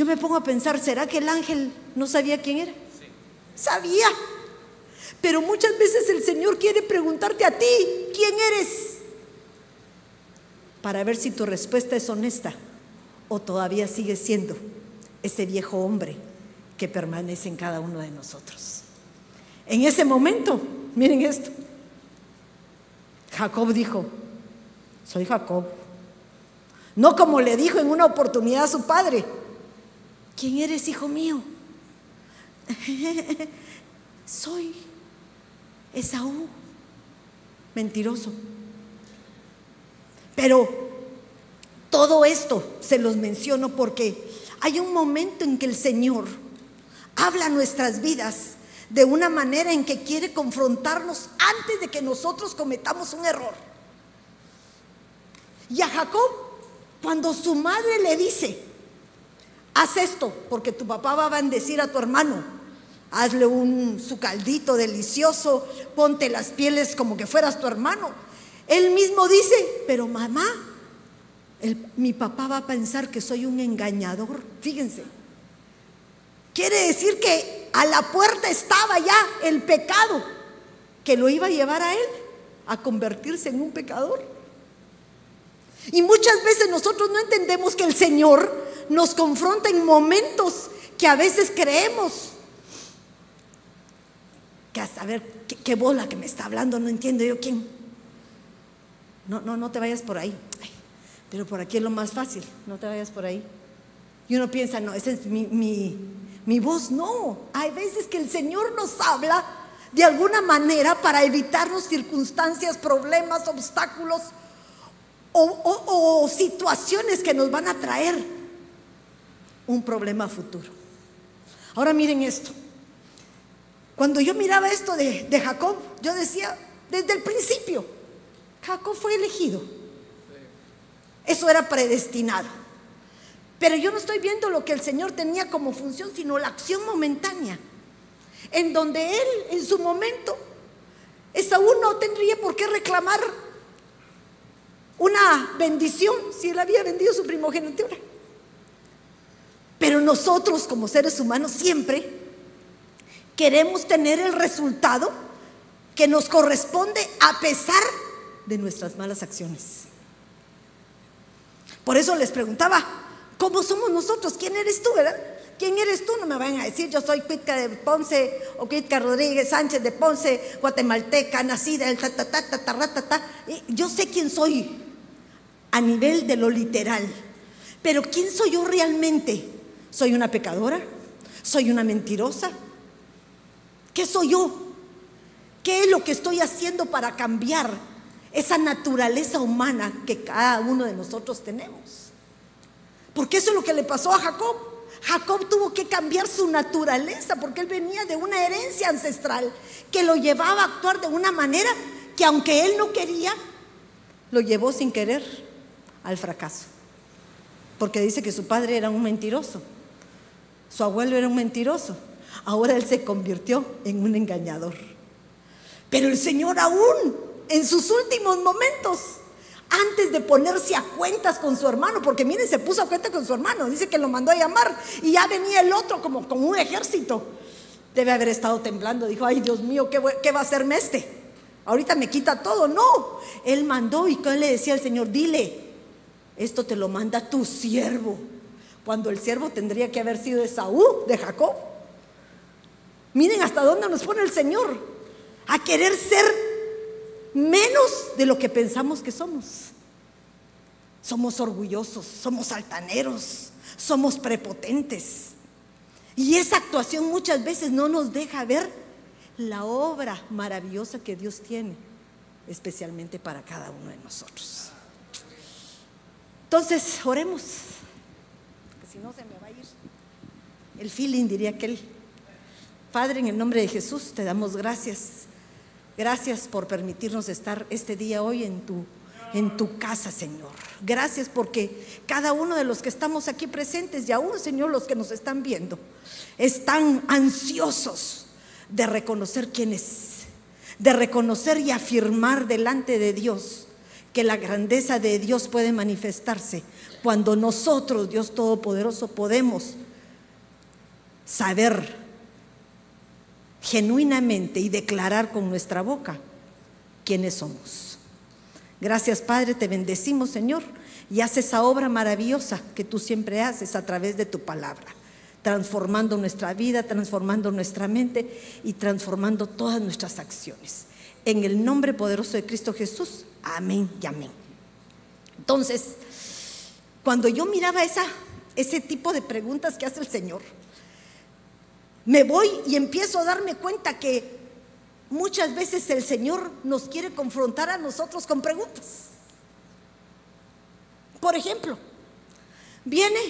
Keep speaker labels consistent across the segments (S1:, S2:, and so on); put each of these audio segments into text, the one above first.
S1: yo me pongo a pensar, ¿será que el ángel no sabía quién era? Sabía. Pero muchas veces el Señor quiere preguntarte a ti, ¿quién eres? Para ver si tu respuesta es honesta o todavía sigue siendo ese viejo hombre que permanece en cada uno de nosotros. En ese momento, miren esto, Jacob dijo, soy Jacob. No como le dijo en una oportunidad a su padre, ¿quién eres, hijo mío? soy Esaú, mentiroso. Pero todo esto se los menciono porque hay un momento en que el Señor habla nuestras vidas de una manera en que quiere confrontarnos antes de que nosotros cometamos un error. Y a Jacob, cuando su madre le dice, haz esto, porque tu papá va a bendecir a tu hermano, hazle un su caldito delicioso, ponte las pieles como que fueras tu hermano. Él mismo dice, pero mamá, mi papá va a pensar que soy un engañador. Fíjense. Quiere decir que a la puerta estaba ya el pecado que lo iba a llevar a él a convertirse en un pecador. Y muchas veces nosotros no entendemos que el Señor nos confronta en momentos que a veces creemos que hasta ver qué, bola que me está hablando, no entiendo yo quién. No, no, no te vayas por ahí. pero por aquí es lo más fácil, no te vayas por ahí. Y uno piensa, no, esa es mi, mi, mi voz. No, hay veces que el Señor nos habla de alguna manera para evitarnos circunstancias, problemas, obstáculos o, situaciones que nos van a traer un problema futuro. Ahora miren esto. Cuando yo miraba esto de, Jacob, yo decía, desde el principio, Jacob fue elegido. Eso era predestinado. Pero yo no estoy viendo lo que el Señor tenía como función, sino la acción momentánea. En donde Él, en su momento, Esaú no tendría por qué reclamar una bendición si Él había vendido su primogenitura. Pero nosotros como seres humanos siempre queremos tener el resultado que nos corresponde a pesar de nuestras malas acciones. Por eso les preguntaba, ¿Cómo somos nosotros? ¿Quién eres tú, verdad? ¿Quién eres tú? No me vayan a decir, yo soy Cuitca de Ponce o Cuitca Rodríguez Sánchez de Ponce, guatemalteca, nacida, el ta, ta, ta, ta, ta, ta, Yo sé quién soy a nivel de lo literal, pero ¿quién soy yo realmente? ¿Soy una pecadora? ¿Soy una mentirosa? ¿Qué soy yo? ¿Qué es lo que estoy haciendo para cambiar esa naturaleza humana que cada uno de nosotros tenemos? Porque eso es lo que le pasó a Jacob. Jacob tuvo que cambiar su naturaleza porque él venía de una herencia ancestral que lo llevaba a actuar de una manera que aunque él no quería, lo llevó sin querer al fracaso. Porque dice que su padre era un mentiroso, su abuelo era un mentiroso, ahora él se convirtió en un engañador. Pero el Señor aún en sus últimos momentos antes de ponerse a cuentas con su hermano, porque miren, se puso a cuenta con su hermano, dice que lo mandó a llamar y ya venía el otro como, como un ejército. Debe haber estado temblando, dijo, ay Dios mío, ¿qué, ¿qué, va a hacerme este? Ahorita me quita todo. No, él mandó y él le decía al Señor, dile, esto te lo manda tu siervo, cuando el siervo tendría que haber sido de Saúl, de Jacob. Miren hasta dónde nos pone el Señor, a querer ser menos de lo que pensamos que somos. Somos orgullosos, somos altaneros, somos prepotentes. Y esa actuación muchas veces no nos deja ver la obra maravillosa que Dios tiene, especialmente para cada uno de nosotros. Entonces, oremos, si no se me va a ir el feeling, diría aquel. Padre, en el nombre de Jesús, te damos gracias Gracias por permitirnos estar este día hoy en tu, en tu casa, Señor. Gracias porque cada uno de los que estamos aquí presentes y aún, Señor, los que nos están viendo, están ansiosos de reconocer quién es, de reconocer y afirmar delante de Dios que la grandeza de Dios puede manifestarse cuando nosotros, Dios Todopoderoso, podemos saber genuinamente y declarar con nuestra boca quiénes somos. Gracias Padre, te bendecimos Señor y haz esa obra maravillosa que tú siempre haces a través de tu palabra, transformando nuestra vida, transformando nuestra mente y transformando todas nuestras acciones. En el nombre poderoso de Cristo Jesús, amén y amén. Entonces, cuando yo miraba esa, ese tipo de preguntas que hace el Señor, me voy y empiezo a darme cuenta que muchas veces el Señor nos quiere confrontar a nosotros con preguntas. Por ejemplo, viene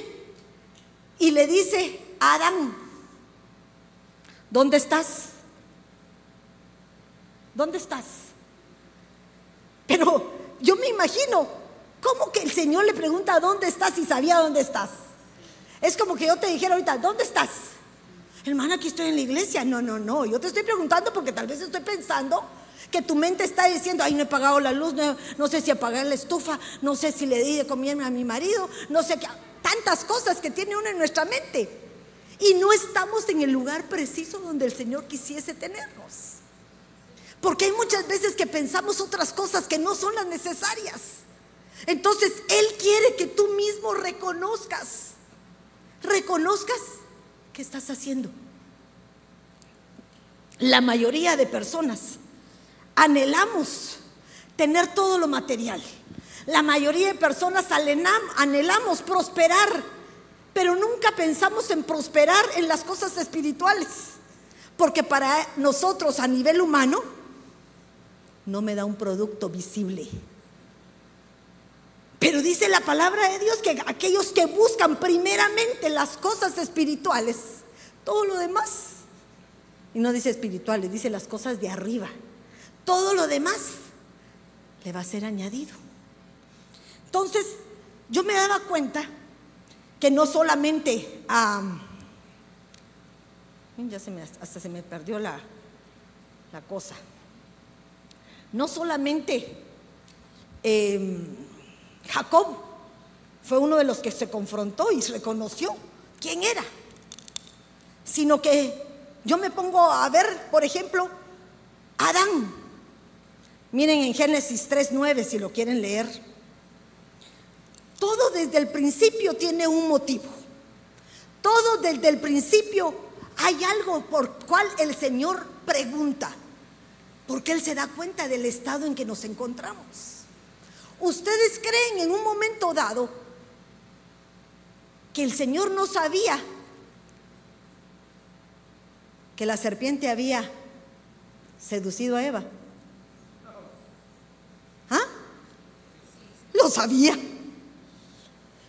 S1: y le dice a Adán, ¿dónde estás? ¿Dónde estás? Pero yo me imagino, ¿cómo que el Señor le pregunta dónde estás y sabía dónde estás? Es como que yo te dijera ahorita, ¿dónde estás? Hermana, aquí estoy en la iglesia. No, no, no. Yo te estoy preguntando porque tal vez estoy pensando que tu mente está diciendo, ay, no he pagado la luz, no, sé si apagar la estufa, no sé si le di de comer a mi marido, no sé qué, tantas cosas que tiene uno en nuestra mente. Y no estamos en el lugar preciso donde el Señor quisiese tenernos. Porque hay muchas veces que pensamos otras cosas que no son las necesarias. Entonces, Él quiere que tú mismo reconozcas, reconozcas qué estás haciendo. La mayoría de personas anhelamos tener todo lo material. La mayoría de personas anhelamos prosperar, pero nunca pensamos en prosperar en las cosas espirituales, porque para nosotros a nivel humano no me da un producto visible. Pero dice la palabra de Dios que aquellos que buscan primeramente las cosas espirituales, todo lo demás, y no dice espirituales, dice las cosas de arriba, todo lo demás le va a ser añadido. Entonces, yo me daba cuenta que no solamente, ya se me, hasta se me perdió la, la cosa, no solamente em, Jacob fue uno de los que se confrontó y reconoció quién era, sino que yo me pongo a ver, por ejemplo, Adán. Miren en Génesis 3.9 si lo quieren leer. Todo desde el principio tiene un motivo. Todo desde el principio hay algo por cual el Señor pregunta. Porque Él se da cuenta del estado en que nos encontramos. ¿Ustedes creen en un momento dado que el Señor no sabía que la serpiente había seducido a Eva? ¿Ah? Lo sabía.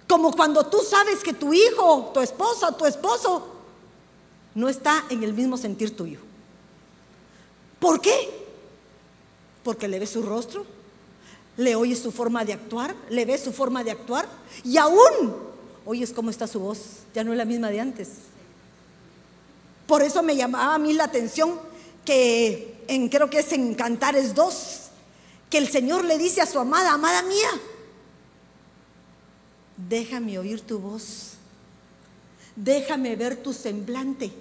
S1: Como cuando tú sabes que tu hijo, tu esposa, tu esposo no está en el mismo sentir tuyo. ¿Por qué? Porque le ves su rostro, le oyes su forma de actuar, le ves su forma de actuar y aún oyes cómo está su voz, ya no es la misma de antes. Por eso me llamaba a mí la atención que en creo que es en Cantares 2, que el Señor le dice a su amada, amada mía, déjame oír tu voz, déjame ver tu semblante.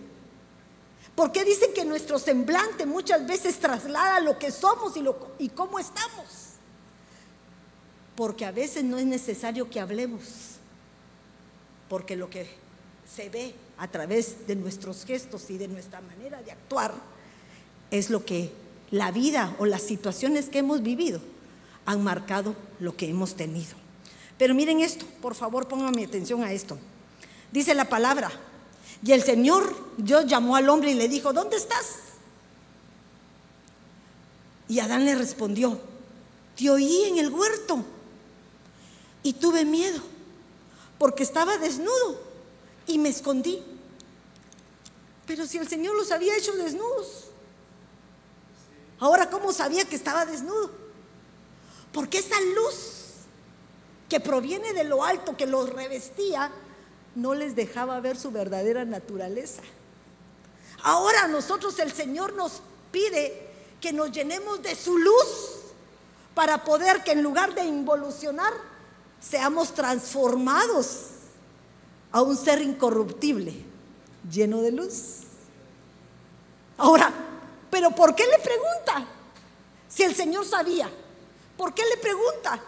S1: Porque dicen que nuestro semblante muchas veces traslada lo que somos y, lo, y cómo estamos. Porque a veces no es necesario que hablemos, porque lo que se ve a través de nuestros gestos y de nuestra manera de actuar es lo que la vida o las situaciones que hemos vivido han marcado lo que hemos tenido. Pero miren esto, por favor pongan mi atención a esto. Dice la palabra, y el Señor Dios llamó al hombre y le dijo, ¿dónde estás? Y Adán le respondió, te oí en el huerto y tuve miedo porque estaba desnudo y me escondí. Pero si el Señor los había hecho desnudos, Ahora, ¿cómo sabía que estaba desnudo? Porque esa luz que proviene de lo alto, que los revestía, no les dejaba ver su verdadera naturaleza. Ahora nosotros el Señor nos pide que nos llenemos de su luz para poder que en lugar de involucionar, seamos transformados a un ser incorruptible, lleno de luz. Ahora, ¿pero por qué le pregunta? Si el Señor sabía, ¿por qué le pregunta?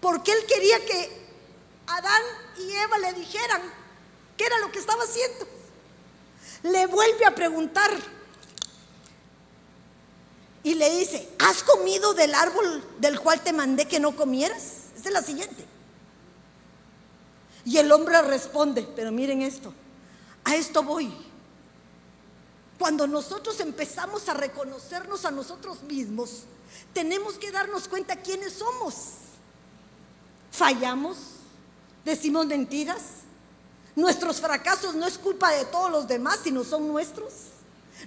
S1: Porque él quería que Adán y Eva le dijeran qué era lo que estaba haciendo. Le vuelve a preguntar y le dice, ¿has comido del árbol del cual te mandé que no comieras? Esa es la siguiente. Y el hombre responde, pero miren esto, a esto voy. Cuando nosotros empezamos a reconocernos a nosotros mismos, tenemos que darnos cuenta quiénes somos. Fallamos, decimos mentiras, nuestros fracasos no es culpa de todos los demás, sino son nuestros.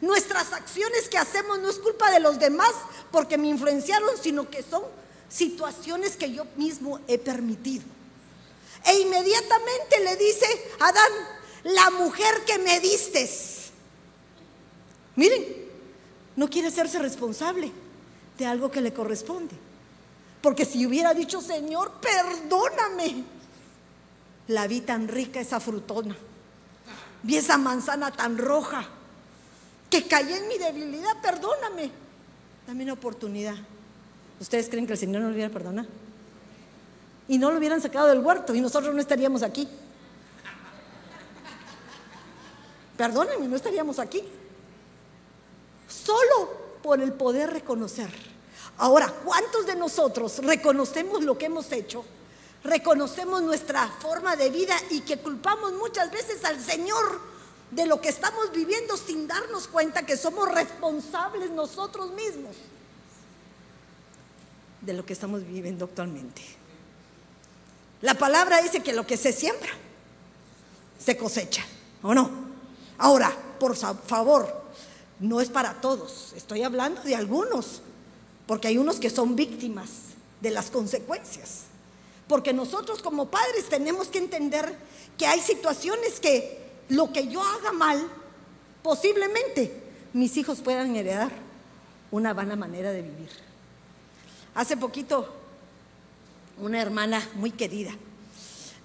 S1: Nuestras acciones que hacemos no es culpa de los demás porque me influenciaron, sino que son situaciones que yo mismo he permitido. E inmediatamente le dice Adán, la mujer que me distes. Miren, no quiere hacerse responsable de algo que le corresponde. Porque si hubiera dicho, Señor, perdóname, la vi tan rica esa frutona, vi esa manzana tan roja, que caí en mi debilidad, perdóname, dame una oportunidad. ¿Ustedes creen que el Señor no lo hubiera perdonado? Y no lo hubieran sacado del huerto y nosotros no estaríamos aquí. Perdónenme, no estaríamos aquí. Solo por el poder reconocer. Ahora, ¿cuántos de nosotros reconocemos lo que hemos hecho? Reconocemos nuestra forma de vida y que culpamos muchas veces al Señor de lo que estamos viviendo sin darnos cuenta que somos responsables nosotros mismos de lo que estamos viviendo actualmente. La palabra dice que lo que se siembra, se cosecha, ¿o no? Ahora, por favor, no es para todos, estoy hablando de algunos, porque hay unos que son víctimas de las consecuencias. Porque nosotros como padres tenemos que entender que hay situaciones que lo que yo haga mal, posiblemente mis hijos puedan heredar una vana manera de vivir. Hace poquito, una hermana muy querida,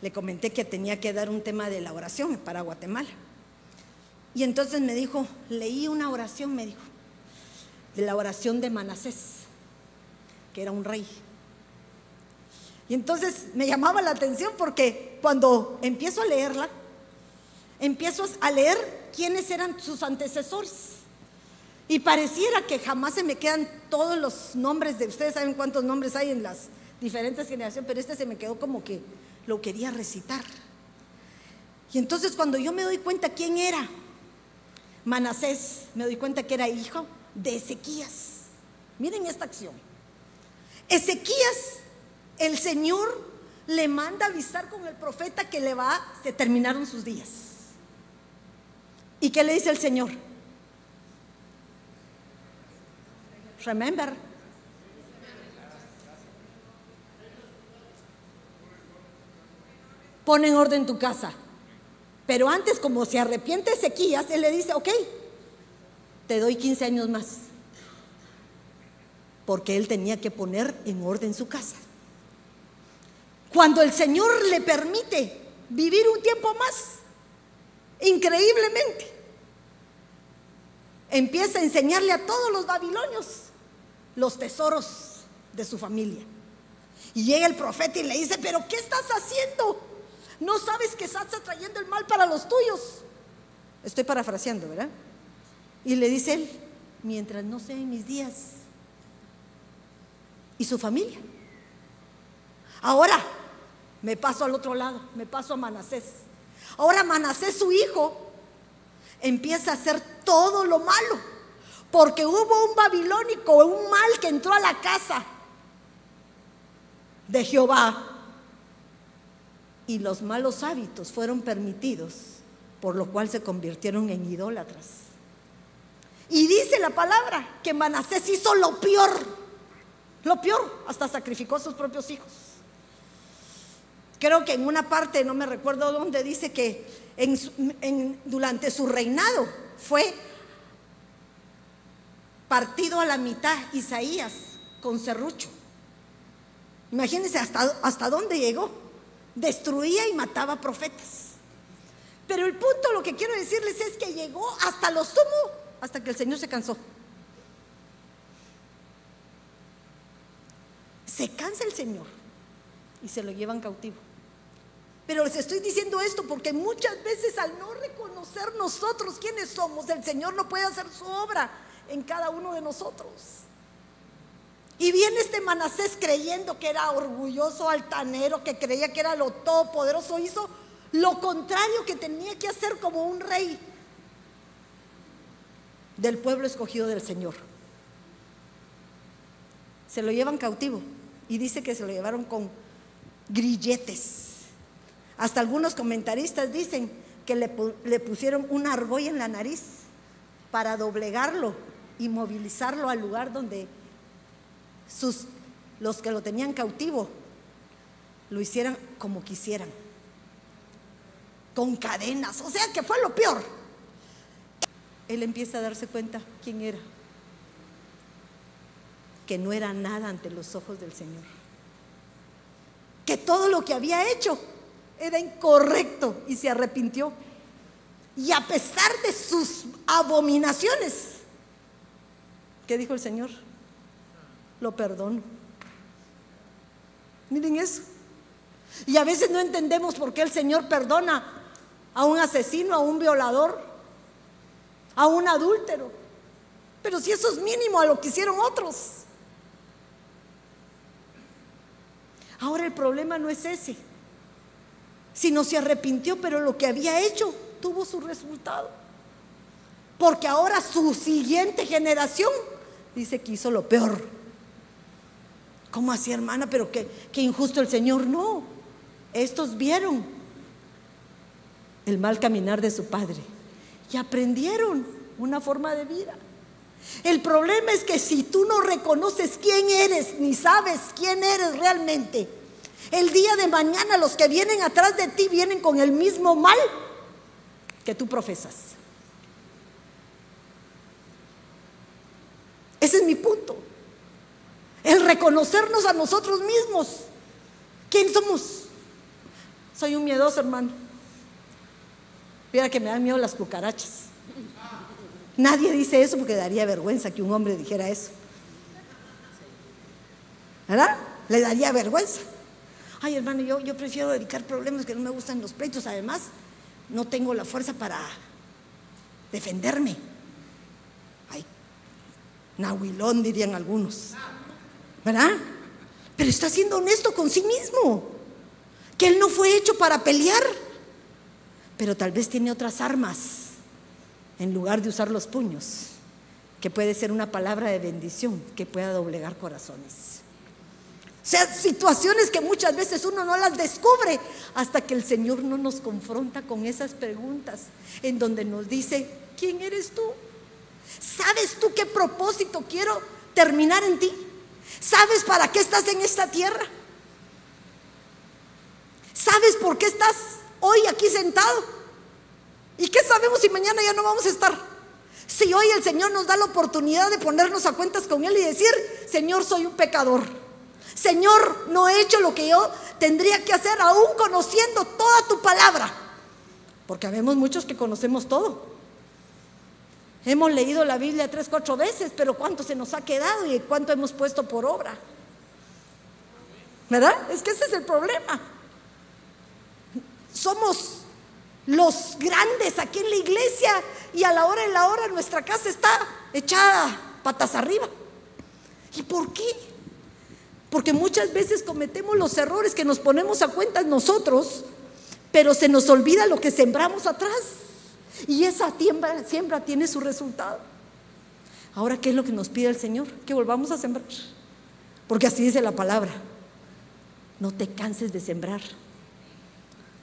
S1: le comenté que tenía que dar un tema de la oración para Guatemala. Y entonces me dijo, leí una oración, me dijo, de la oración de Manasés, que era un rey. Y entonces me llamaba la atención porque cuando empiezo a leerla, empiezo a leer quiénes eran sus antecesores. Y pareciera que jamás se me quedan todos los nombres de ustedes, saben cuántos nombres hay en las diferentes generaciones, pero este se me quedó como que lo quería recitar. Y entonces cuando yo me doy cuenta quién era, Manasés, me doy cuenta que era hijo de Ezequías. Miren esta acción. Ezequías, el Señor le manda avisar con el profeta que le va, se terminaron sus días. ¿Y qué le dice el Señor? Remember. Pon en orden tu casa. Pero antes, como se arrepiente Ezequías, él le dice, ok, te doy 15 años más. Porque él tenía que poner en orden su casa. Cuando el Señor le permite vivir un tiempo más, increíblemente, empieza a enseñarle a todos los babilonios los tesoros de su familia. Y llega el profeta y le dice, pero ¿qué estás haciendo? ¿No sabes que estás trayendo el mal para los tuyos? Estoy parafraseando, ¿verdad? Y le dice él, mientras no sean mis días. Y su familia. Ahora me paso al otro lado, me paso a Manasés. Ahora Manasés, su hijo, empieza a hacer todo lo malo. Porque hubo un babilónico, un mal que entró a la casa de Jehová y los malos hábitos fueron permitidos, por lo cual se convirtieron en idólatras. Y dice la palabra que Manasés hizo lo peor, lo peor, hasta sacrificó a sus propios hijos. Creo que en una parte, no me recuerdo dónde, dice que durante su reinado fue partido a la mitad Isaías con serrucho. Imagínense hasta, hasta dónde llegó destruía y mataba profetas. Pero el punto, lo que quiero decirles es que llegó hasta lo sumo, hasta que el Señor se cansó. Se cansa el Señor y se lo llevan cautivo. Pero les estoy diciendo esto porque muchas veces al no reconocer nosotros quiénes somos, el Señor no puede hacer su obra en cada uno de nosotros. Y viene este Manasés creyendo que era orgulloso, altanero, que creía que era lo todopoderoso, hizo lo contrario que tenía que hacer como un rey del pueblo escogido del Señor. Se lo llevan cautivo y dice que se lo llevaron con grilletes. Hasta algunos comentaristas dicen que le, pusieron una argolla en la nariz para doblegarlo y movilizarlo al lugar donde sus, los que lo tenían cautivo lo hicieran como quisieran, con cadenas, o sea que fue lo peor. Él empieza a darse cuenta quién era, que no era nada ante los ojos del Señor, que todo lo que había hecho era incorrecto y se arrepintió. Y a pesar de sus abominaciones, ¿qué dijo el Señor? Lo perdono. Miren eso. Y a veces no entendemos por qué el Señor perdona a un asesino, a un violador, a un adúltero. Pero si eso es mínimo a lo que hicieron otros. Ahora el problema no es ese, sino se arrepintió, pero lo que había hecho tuvo su resultado. Porque ahora su siguiente generación dice que hizo lo peor. ¿Cómo así, hermana? Pero qué, injusto el Señor. No, estos vieron el mal caminar de su padre y aprendieron una forma de vida. El problema es que si tú no reconoces quién eres ni sabes quién eres realmente, el día de mañana los que vienen atrás de ti vienen con el mismo mal que tú profesas. Ese es mi punto. El reconocernos a nosotros mismos. ¿Quién somos? Soy un miedoso, hermano. Mira que me dan miedo las cucarachas. Nadie dice eso porque daría vergüenza que un hombre dijera eso. ¿Verdad? Le daría vergüenza. Ay, hermano, yo, yo prefiero dedicar problemas que no me gustan los pleitos. Además, no tengo la fuerza para defenderme. Ay, Nahuilón dirían algunos. ¿Verdad? Pero está siendo honesto con sí mismo, que él no fue hecho para pelear, pero tal vez tiene otras armas en lugar de usar los puños, que puede ser una palabra de bendición que pueda doblegar corazones. O sea, situaciones que muchas veces uno no las descubre hasta que el Señor no nos confronta con esas preguntas en donde nos dice, ¿quién eres tú? ¿Sabes tú qué propósito quiero terminar en ti? ¿Sabes para qué estás en esta tierra? ¿Sabes por qué estás hoy aquí sentado? ¿Y qué sabemos si mañana ya no vamos a estar? Si hoy el Señor nos da la oportunidad de ponernos a cuentas con Él y decir, Señor, soy un pecador. Señor, no he hecho lo que yo tendría que hacer aún conociendo toda tu palabra. Porque habemos muchos que conocemos todo. Hemos leído la Biblia tres, cuatro veces, pero ¿cuánto se nos ha quedado y cuánto hemos puesto por obra? ¿Verdad? Es que ese es el problema. Somos los grandes aquí en la iglesia y a la hora de la hora nuestra casa está echada patas arriba. ¿Y por qué? Porque muchas veces cometemos los errores que nos ponemos a cuenta nosotros, pero se nos olvida lo que sembramos atrás. Y esa siembra, tiene su resultado. Ahora, ¿qué es lo que nos pide el Señor? Que volvamos a sembrar. Porque así dice la palabra. No te canses de sembrar.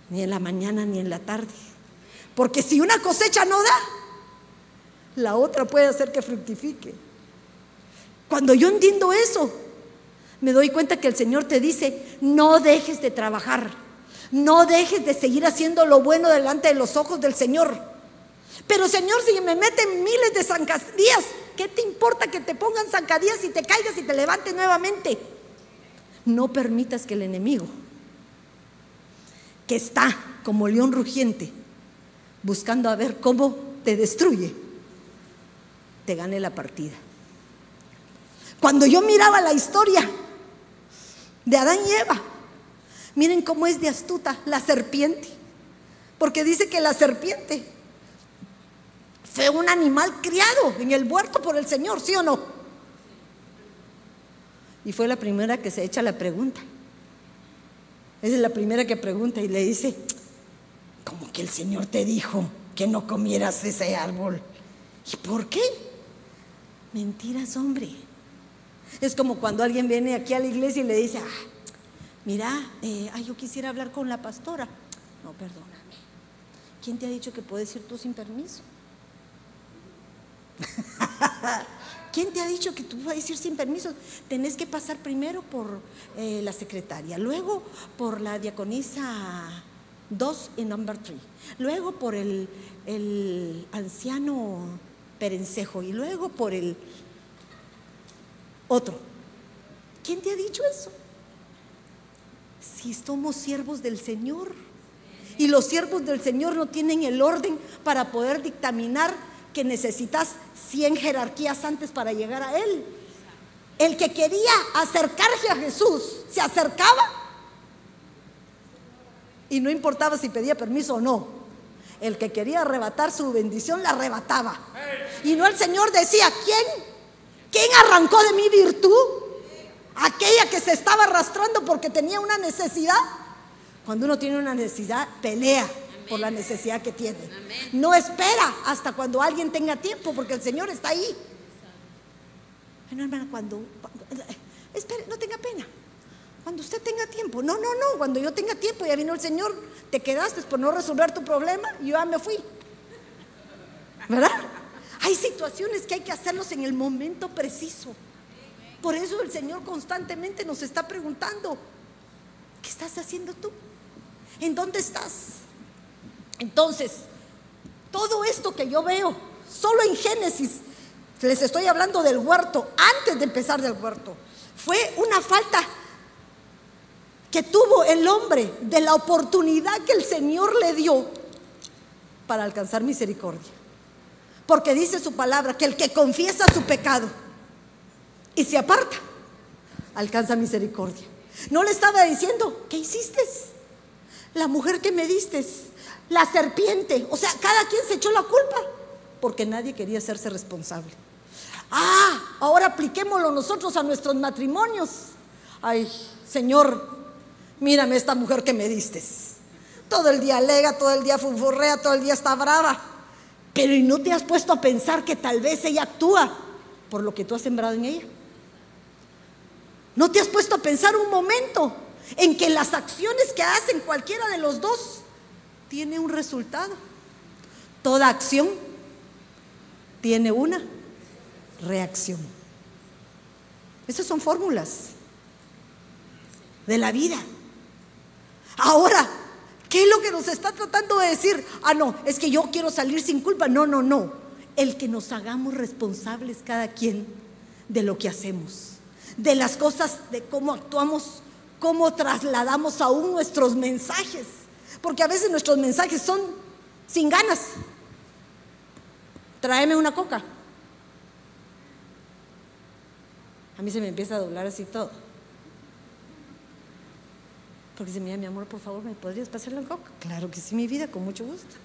S1: Ni en la mañana ni en la tarde. Porque si una cosecha no da, la otra puede hacer que fructifique. Cuando yo entiendo eso, me doy cuenta que el Señor te dice, no dejes de trabajar, no dejes de seguir haciendo lo bueno delante de los ojos del Señor. Pero Señor, si me meten miles de zancadillas, ¿qué te importa que te pongan zancadillas y te caigas y te levantes nuevamente? No permitas que el enemigo, que está como león rugiente, buscando a ver cómo te destruye, te gane la partida. Cuando yo miraba la historia de Adán y Eva, miren cómo es de astuta la serpiente, porque dice que la serpiente fue un animal criado en el huerto por el Señor, ¿sí o no? Y fue la primera que se echa la pregunta. Esa es la primera que pregunta y le dice, como que el Señor te dijo que no comieras ese árbol. ¿Y por qué? Mentiras, hombre. Es como cuando alguien viene aquí a la iglesia y le dice, ah, mira, eh, yo quisiera hablar con la pastora. No, perdóname. ¿Quién te ha dicho que puedes ir tú sin permiso? ¿Quién te ha dicho que tú puedes ir sin permiso? Tenés que pasar primero por eh, la secretaria, luego por la diaconisa 2 y number 3, luego por el, el anciano perencejo y luego por el otro. ¿Quién te ha dicho eso? Si somos siervos del Señor y los siervos del Señor no tienen el orden para poder dictaminar que necesitas 100 jerarquías antes para llegar a Él. El que quería acercarse a Jesús se acercaba y no importaba si pedía permiso o no. El que quería arrebatar su bendición la arrebataba. Y no el Señor decía, ¿quién? ¿Quién arrancó de mi virtud? Aquella que se estaba arrastrando porque tenía una necesidad. Cuando uno tiene una necesidad, pelea por la necesidad que tiene. No espera hasta cuando alguien tenga tiempo, porque el Señor está ahí. Bueno, hermana, cuando, espere, no tenga pena. Cuando usted tenga tiempo. No, no, no. Cuando yo tenga tiempo, ya vino el Señor, te quedaste por no resolver tu problema y yo ya me fui. ¿Verdad? Hay situaciones que hay que hacerlos en el momento preciso. Por eso el Señor constantemente nos está preguntando, ¿qué estás haciendo tú? ¿En dónde estás? Entonces, todo esto que yo veo, solo en Génesis, les estoy hablando del huerto, antes de empezar del huerto, fue una falta que tuvo el hombre de la oportunidad que el Señor le dio para alcanzar misericordia. Porque dice su palabra que el que confiesa su pecado y se aparta, alcanza misericordia. No le estaba diciendo, ¿qué hiciste? La mujer que me diste, la serpiente. O sea, cada quien se echó la culpa porque nadie quería hacerse responsable. Ah, ahora apliquémoslo nosotros a nuestros matrimonios. Ay, Señor, mírame esta mujer que me diste. Todo el día alega, todo el día funfurrea, todo el día está brava. Pero ¿y no te has puesto a pensar que tal vez ella actúa por lo que tú has sembrado en ella? ¿No te has puesto a pensar un momento en que las acciones que hacen cualquiera de los dos tiene un resultado. Toda acción tiene una reacción. Esas son fórmulas de la vida. Ahora, ¿qué es lo que nos está tratando de decir? Ah, no, es que yo quiero salir sin culpa. No, no, no. El que nos hagamos responsables cada quien de lo que hacemos, de las cosas, de cómo actuamos, cómo trasladamos aún nuestros mensajes. Porque a veces nuestros mensajes son sin ganas. Tráeme una coca. A mí se me empieza a doblar así todo. Porque dice, mira, mi amor, por favor, ¿me podrías pasar la coca? Claro que sí, mi vida, con mucho gusto.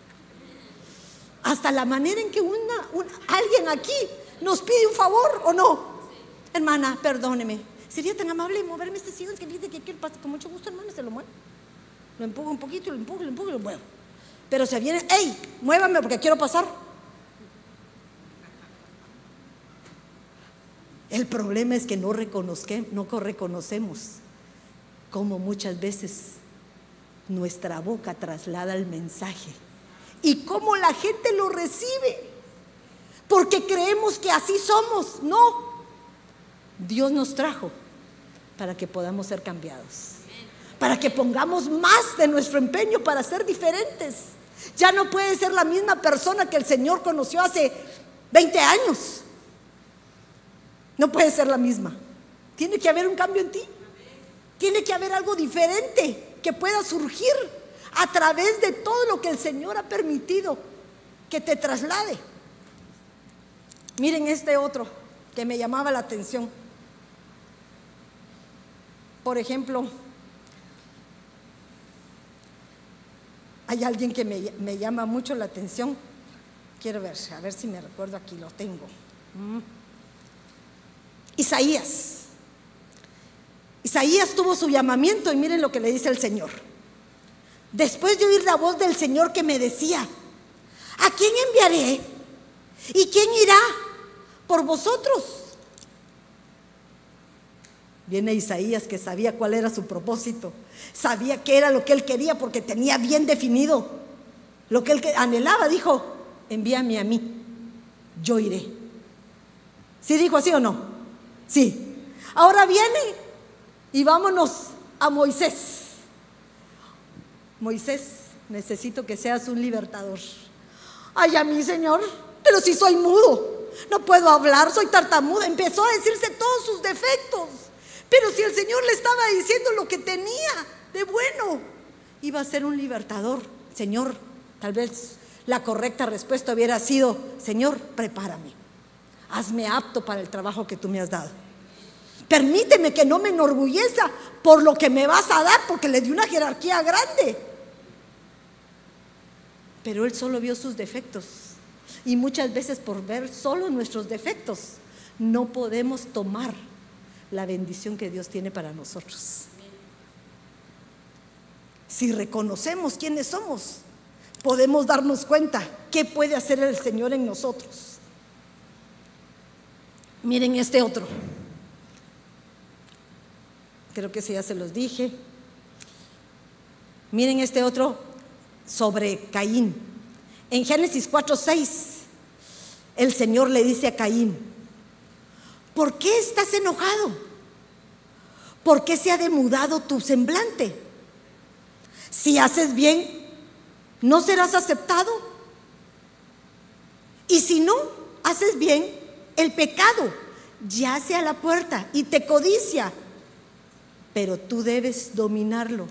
S1: Hasta la manera en que una, alguien aquí nos pide un favor o no. Hermana, perdóneme. ¿Sería tan amable moverme este sillón que dice que quiero pasar con mucho gusto, hermana? Se lo mueve. Lo empujo un poquito, lo empujo, lo empujo lo muevo. Pero se viene, ¡ey! Muévame porque quiero pasar. El problema es que no, no reconocemos cómo muchas veces nuestra boca traslada el mensaje y cómo la gente lo recibe. Porque creemos que así somos. No. Dios nos trajo para que podamos ser cambiados para que pongamos más de nuestro empeño para ser diferentes. Ya no puede ser la misma persona que el Señor conoció hace 20 años. No puede ser la misma. Tiene que haber un cambio en ti. Tiene que haber algo diferente que pueda surgir. a través de todo lo que el Señor ha permitido que te traslade. Miren este otro que me llamaba la atención. Por ejemplo, hay alguien que me, llama mucho la atención. Quiero ver, a ver si me recuerdo aquí, lo tengo. Mm. Isaías. Isaías tuvo su llamamiento y miren lo que le dice el Señor. Después de oír la voz del Señor que me decía, ¿a quién enviaré? ¿Y quién irá por vosotros? Viene Isaías que sabía cuál era su propósito, sabía qué era lo que él quería porque tenía bien definido lo que él anhelaba. Dijo, envíame a mí, yo iré. ¿Sí dijo así o no? Sí. Ahora viene y vámonos a Moisés. Moisés, necesito que seas un libertador. Ay, a mí, Señor, pero si soy mudo, no puedo hablar, soy tartamuda. Empezó a decirse todos sus defectos. Pero si el Señor le estaba diciendo lo que tenía de bueno, iba a ser un libertador. Señor, tal vez la correcta respuesta hubiera sido, Señor, prepárame. Hazme apto para el trabajo que tú me has dado. Permíteme que no me enorgulleza por lo que me vas a dar, porque le di una jerarquía grande. Pero él solo vio sus defectos. Y muchas veces por ver solo nuestros defectos, no podemos tomar la bendición que Dios tiene para nosotros. Si reconocemos quiénes somos, podemos darnos cuenta qué puede hacer el Señor en nosotros. Miren este otro. Creo que ya se los dije. Miren este otro sobre Caín. En Génesis 4:6, el Señor le dice a Caín, ¿por qué estás enojado? ¿Por qué se ha demudado tu semblante? Si haces bien, ¿no serás aceptado? Y si no haces bien, el pecado yace a la puerta y te codicia pero tú debes dominarlo.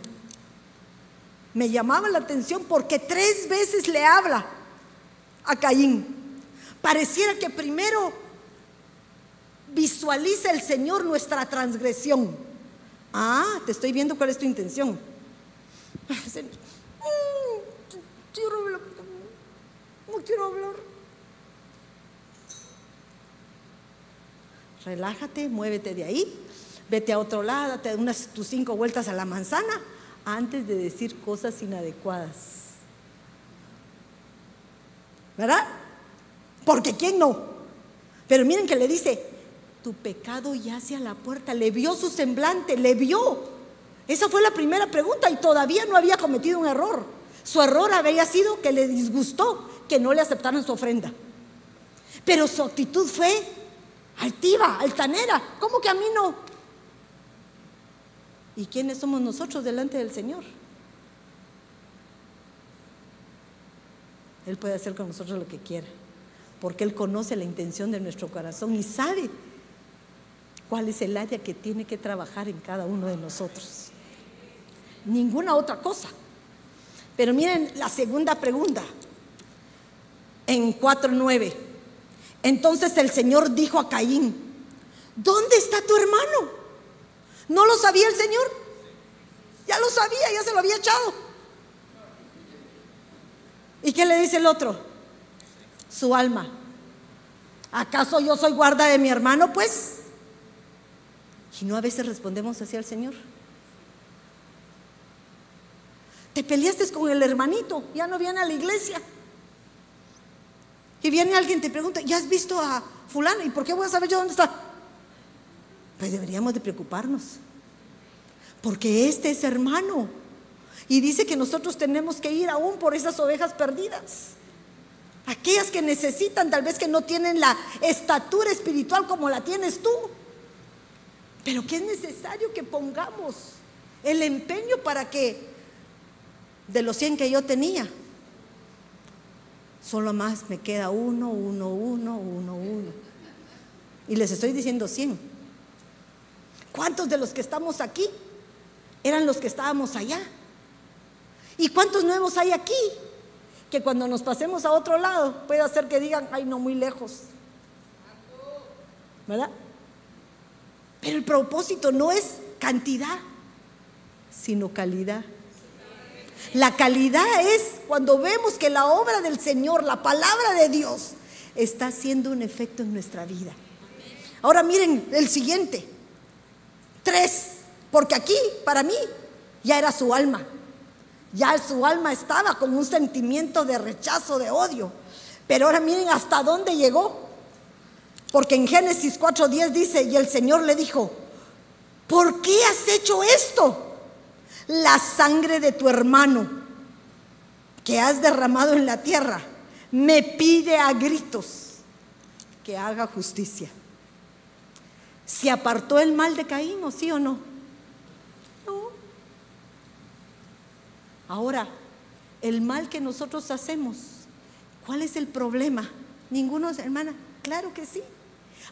S1: Me llamaba la atención porque tres veces le habla a Caín. Pareciera que primero visualiza el Señor nuestra transgresión. Ah, te estoy viendo cuál es tu intención. No quiero hablar. Relájate, muévete de ahí vete a otro lado, date unas tus cinco vueltas a la manzana antes de decir cosas inadecuadas. ¿Verdad? Porque ¿quién no? Pero miren que le dice, tu pecado yace a la puerta, le vio su semblante, le vio. Esa fue la primera pregunta y todavía no había cometido un error. Su error había sido que le disgustó que no le aceptaran su ofrenda. Pero su actitud fue altiva, altanera. ¿Cómo que a mí no? ¿Y quiénes somos nosotros delante del Señor? Él puede hacer con nosotros lo que quiera, porque Él conoce la intención de nuestro corazón y sabe cuál es el área que tiene que trabajar en cada uno de nosotros. Ninguna otra cosa. Pero miren la segunda pregunta, en 4.9. Entonces el Señor dijo a Caín, ¿dónde está tu hermano? ¿No lo sabía el Señor? Ya lo sabía, ya se lo había echado. ¿Y qué le dice el otro? Su alma. ¿Acaso yo soy guarda de mi hermano? Pues. Y no a veces respondemos así al Señor. Te peleaste con el hermanito, ya no viene a la iglesia. Y viene alguien y te pregunta, ¿ya has visto a fulano? ¿Y por qué voy a saber yo dónde está? Pues deberíamos de preocuparnos. Porque este es hermano. Y dice que nosotros tenemos que ir aún por esas ovejas perdidas. Aquellas que necesitan, tal vez que no tienen la estatura espiritual como la tienes tú. Pero que es necesario que pongamos el empeño para que de los 100 que yo tenía, solo más me queda uno, uno, uno, uno, uno. Y les estoy diciendo 100. ¿Cuántos de los que estamos aquí eran los que estábamos allá? ¿Y cuántos nuevos hay aquí? Que cuando nos pasemos a otro lado puede hacer que digan, ay, no, muy lejos. ¿Verdad? Pero el propósito no es cantidad, sino calidad. La calidad es cuando vemos que la obra del Señor, la palabra de Dios, está haciendo un efecto en nuestra vida. Ahora miren el siguiente. Tres, porque aquí para mí ya era su alma. Ya su alma estaba con un sentimiento de rechazo, de odio. Pero ahora miren hasta dónde llegó. Porque en Génesis 4:10 dice, y el Señor le dijo, ¿por qué has hecho esto? La sangre de tu hermano que has derramado en la tierra me pide a gritos que haga justicia. ¿Se apartó el mal de Caín o sí o no? No. Ahora, el mal que nosotros hacemos, ¿cuál es el problema? Ninguno, hermana, claro que sí.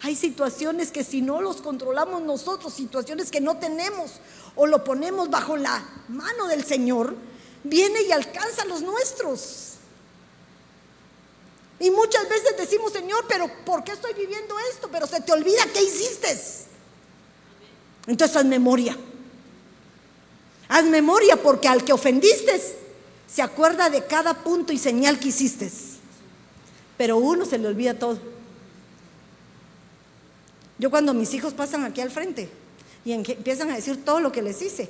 S1: Hay situaciones que si no los controlamos nosotros, situaciones que no tenemos o lo ponemos bajo la mano del Señor, viene y alcanza los nuestros. Y muchas veces decimos, Señor, pero ¿por qué estoy viviendo esto? Pero se te olvida qué hiciste. Entonces haz memoria. Haz memoria porque al que ofendiste se acuerda de cada punto y señal que hiciste. Pero uno se le olvida todo. Yo cuando mis hijos pasan aquí al frente y empiezan a decir todo lo que les hice.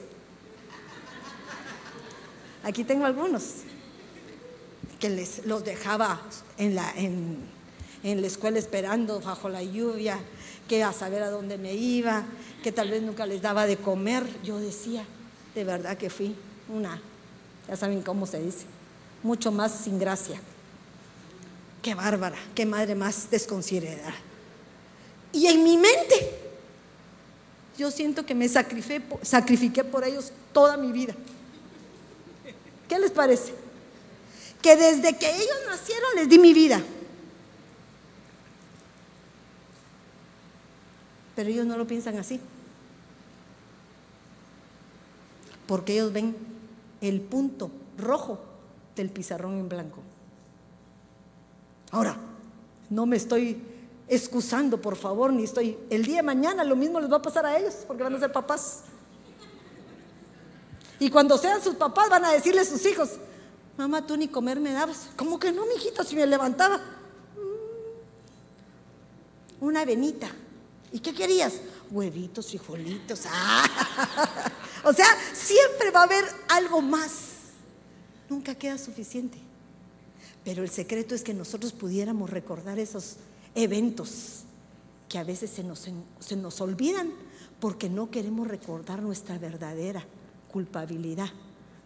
S1: Aquí tengo algunos que les, los dejaba en la, en, la escuela esperando bajo la lluvia, que a saber a dónde me iba, que tal vez nunca les daba de comer. Yo decía, de verdad que fui una, ya saben cómo se dice, mucho más sin gracia. Qué bárbara, qué madre más desconsiderada. Y en mi mente, yo siento que me sacrifiqué, por ellos toda mi vida. ¿Qué les parece? que desde que ellos nacieron les di mi vida. Pero ellos no lo piensan así. Porque ellos ven el punto rojo del pizarrón en blanco. Ahora, no me estoy excusando, por favor, ni estoy... El día de mañana lo mismo les va a pasar a ellos, porque van a ser papás. Y cuando sean sus papás van a decirle a sus hijos, Mamá, tú ni comer me dabas. ¿Cómo que no, mijita? Si me levantaba. Mm, una venita. ¿Y qué querías? Huevitos, frijolitos. Ah. O sea, siempre va a haber algo más. Nunca queda suficiente. Pero el secreto es que nosotros pudiéramos recordar esos eventos que a veces se nos, se nos olvidan porque no queremos recordar nuestra verdadera culpabilidad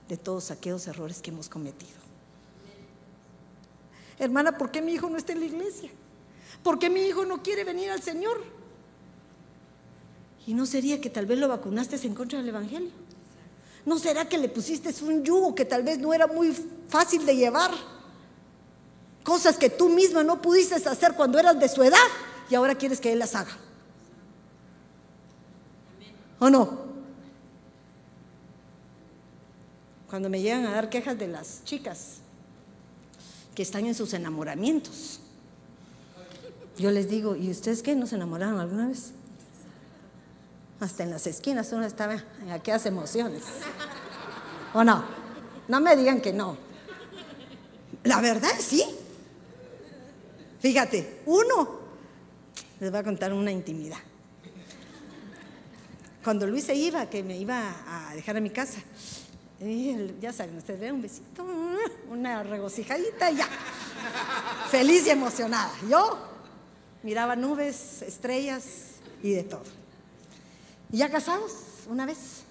S1: de todos aquellos errores que hemos cometido. Hermana, ¿por qué mi hijo no está en la iglesia? ¿Por qué mi hijo no quiere venir al Señor? ¿Y no sería que tal vez lo vacunaste en contra del Evangelio? ¿No será que le pusiste un yugo que tal vez no era muy fácil de llevar? Cosas que tú misma no pudiste hacer cuando eras de su edad y ahora quieres que Él las haga. ¿O no? cuando me llegan a dar quejas de las chicas que están en sus enamoramientos. Yo les digo, ¿y ustedes qué? ¿No se enamoraron alguna vez? Hasta en las esquinas uno estaba en aquellas emociones. ¿O no? No me digan que no. La verdad sí. Fíjate, uno, les voy a contar una intimidad. Cuando Luis se iba, que me iba a dejar a mi casa, ya saben, ustedes ven un besito, una regocijadita y ya. Feliz y emocionada. Yo miraba nubes, estrellas y de todo. Y ya casados, una vez,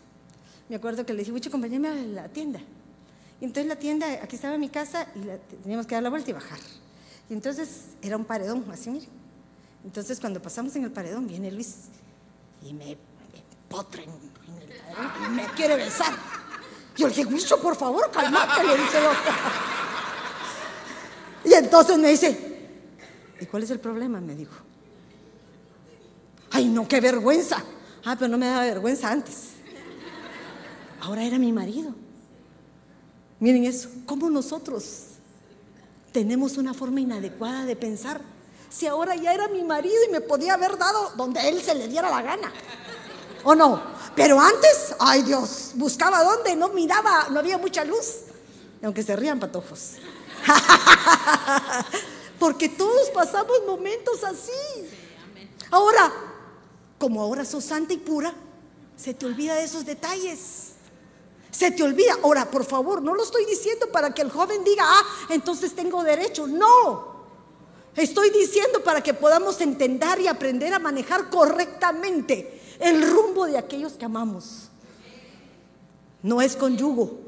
S1: me acuerdo que le dije, mucho acompáñame a la tienda. Y entonces la tienda, aquí estaba mi casa y teníamos que dar la vuelta y bajar. Y entonces era un paredón, así miren. Entonces cuando pasamos en el paredón, viene Luis y me, me en, el paredón y me quiere besar. Yo le dije, Wicho, por favor, calmate, le dije Y entonces me dice, ¿y cuál es el problema? Me dijo. Ay, no, qué vergüenza. Ah, pero no me daba vergüenza antes. Ahora era mi marido. Miren eso, cómo nosotros tenemos una forma inadecuada de pensar. Si ahora ya era mi marido y me podía haber dado donde él se le diera la gana. ¿O no? Pero antes, ay Dios, buscaba dónde, no miraba, no había mucha luz. Aunque se rían patojos. Porque todos pasamos momentos así. Ahora, como ahora sos santa y pura, se te olvida de esos detalles. Se te olvida. Ahora, por favor, no lo estoy diciendo para que el joven diga, ah, entonces tengo derecho. No. Estoy diciendo para que podamos entender y aprender a manejar correctamente el rumbo de aquellos que amamos. No es con yugo,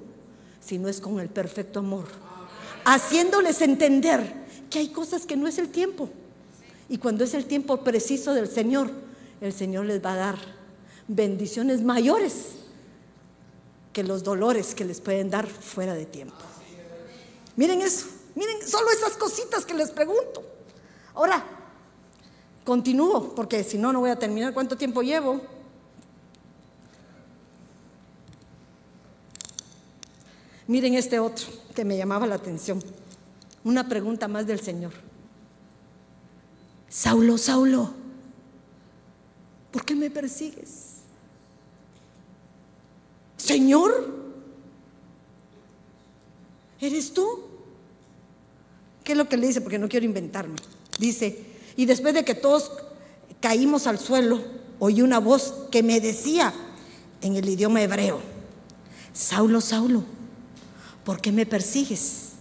S1: sino es con el perfecto amor. Haciéndoles entender que hay cosas que no es el tiempo. Y cuando es el tiempo preciso del Señor, el Señor les va a dar bendiciones mayores que los dolores que les pueden dar fuera de tiempo. Miren eso, miren solo esas cositas que les pregunto. Ahora, continúo, porque si no, no voy a terminar. ¿Cuánto tiempo llevo? Miren este otro que me llamaba la atención. Una pregunta más del Señor. Saulo, Saulo, ¿por qué me persigues? Señor, ¿eres tú? ¿Qué es lo que le dice? Porque no quiero inventarme. Dice, y después de que todos caímos al suelo, oí una voz que me decía en el idioma hebreo, Saulo, Saulo, ¿por qué me persigues?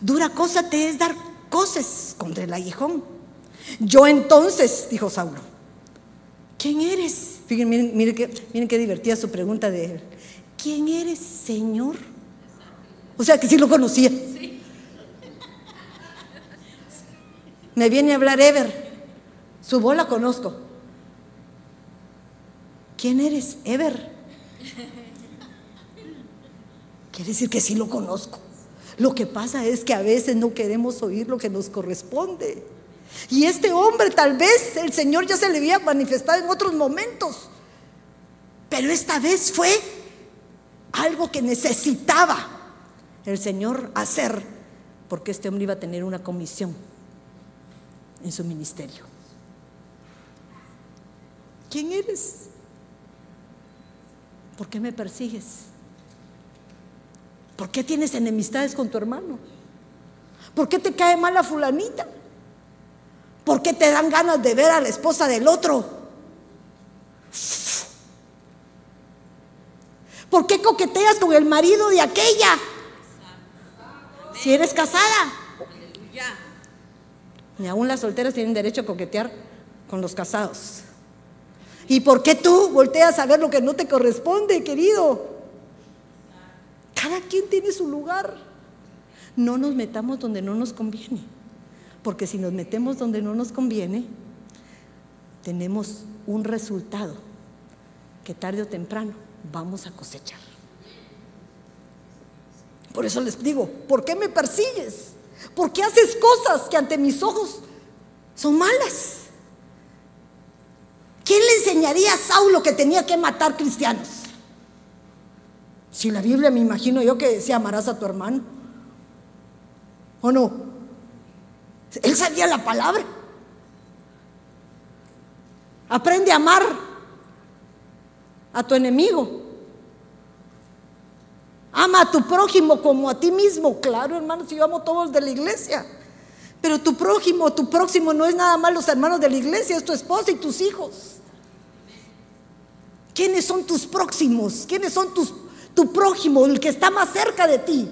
S1: Dura cosa te es dar cosas contra el aguijón. Yo entonces, dijo Saulo, ¿quién eres? miren, miren, qué, miren qué divertida su pregunta de él. ¿Quién eres, Señor? O sea que sí lo conocía. Me viene a hablar Ever. Su voz la conozco. ¿Quién eres, Ever? Quiere decir que sí lo conozco. Lo que pasa es que a veces no queremos oír lo que nos corresponde. Y este hombre tal vez el Señor ya se le había manifestado en otros momentos. Pero esta vez fue algo que necesitaba el Señor hacer, porque este hombre iba a tener una comisión en su ministerio. ¿Quién eres? ¿Por qué me persigues? ¿Por qué tienes enemistades con tu hermano? ¿Por qué te cae mal la fulanita? ¿Por qué te dan ganas de ver a la esposa del otro? ¿Por qué coqueteas con el marido de aquella? Si eres casada. Y aún las solteras tienen derecho a coquetear con los casados. ¿Y por qué tú volteas a ver lo que no te corresponde, querido? Cada quien tiene su lugar. No nos metamos donde no nos conviene. Porque si nos metemos donde no nos conviene, tenemos un resultado que tarde o temprano vamos a cosechar. Por eso les digo, ¿por qué me persigues? ¿Por qué haces cosas que ante mis ojos son malas? ¿Quién le enseñaría a Saulo que tenía que matar cristianos? Si la Biblia me imagino yo que decía amarás a tu hermano. ¿O no? Él sabía la palabra. Aprende a amar a tu enemigo. Ama a tu prójimo como a ti mismo. Claro, hermanos, yo amo a todos de la iglesia. Pero tu prójimo, tu próximo no es nada más los hermanos de la iglesia, es tu esposa y tus hijos. ¿Quiénes son tus próximos? ¿Quiénes son tus, tu prójimo, el que está más cerca de ti?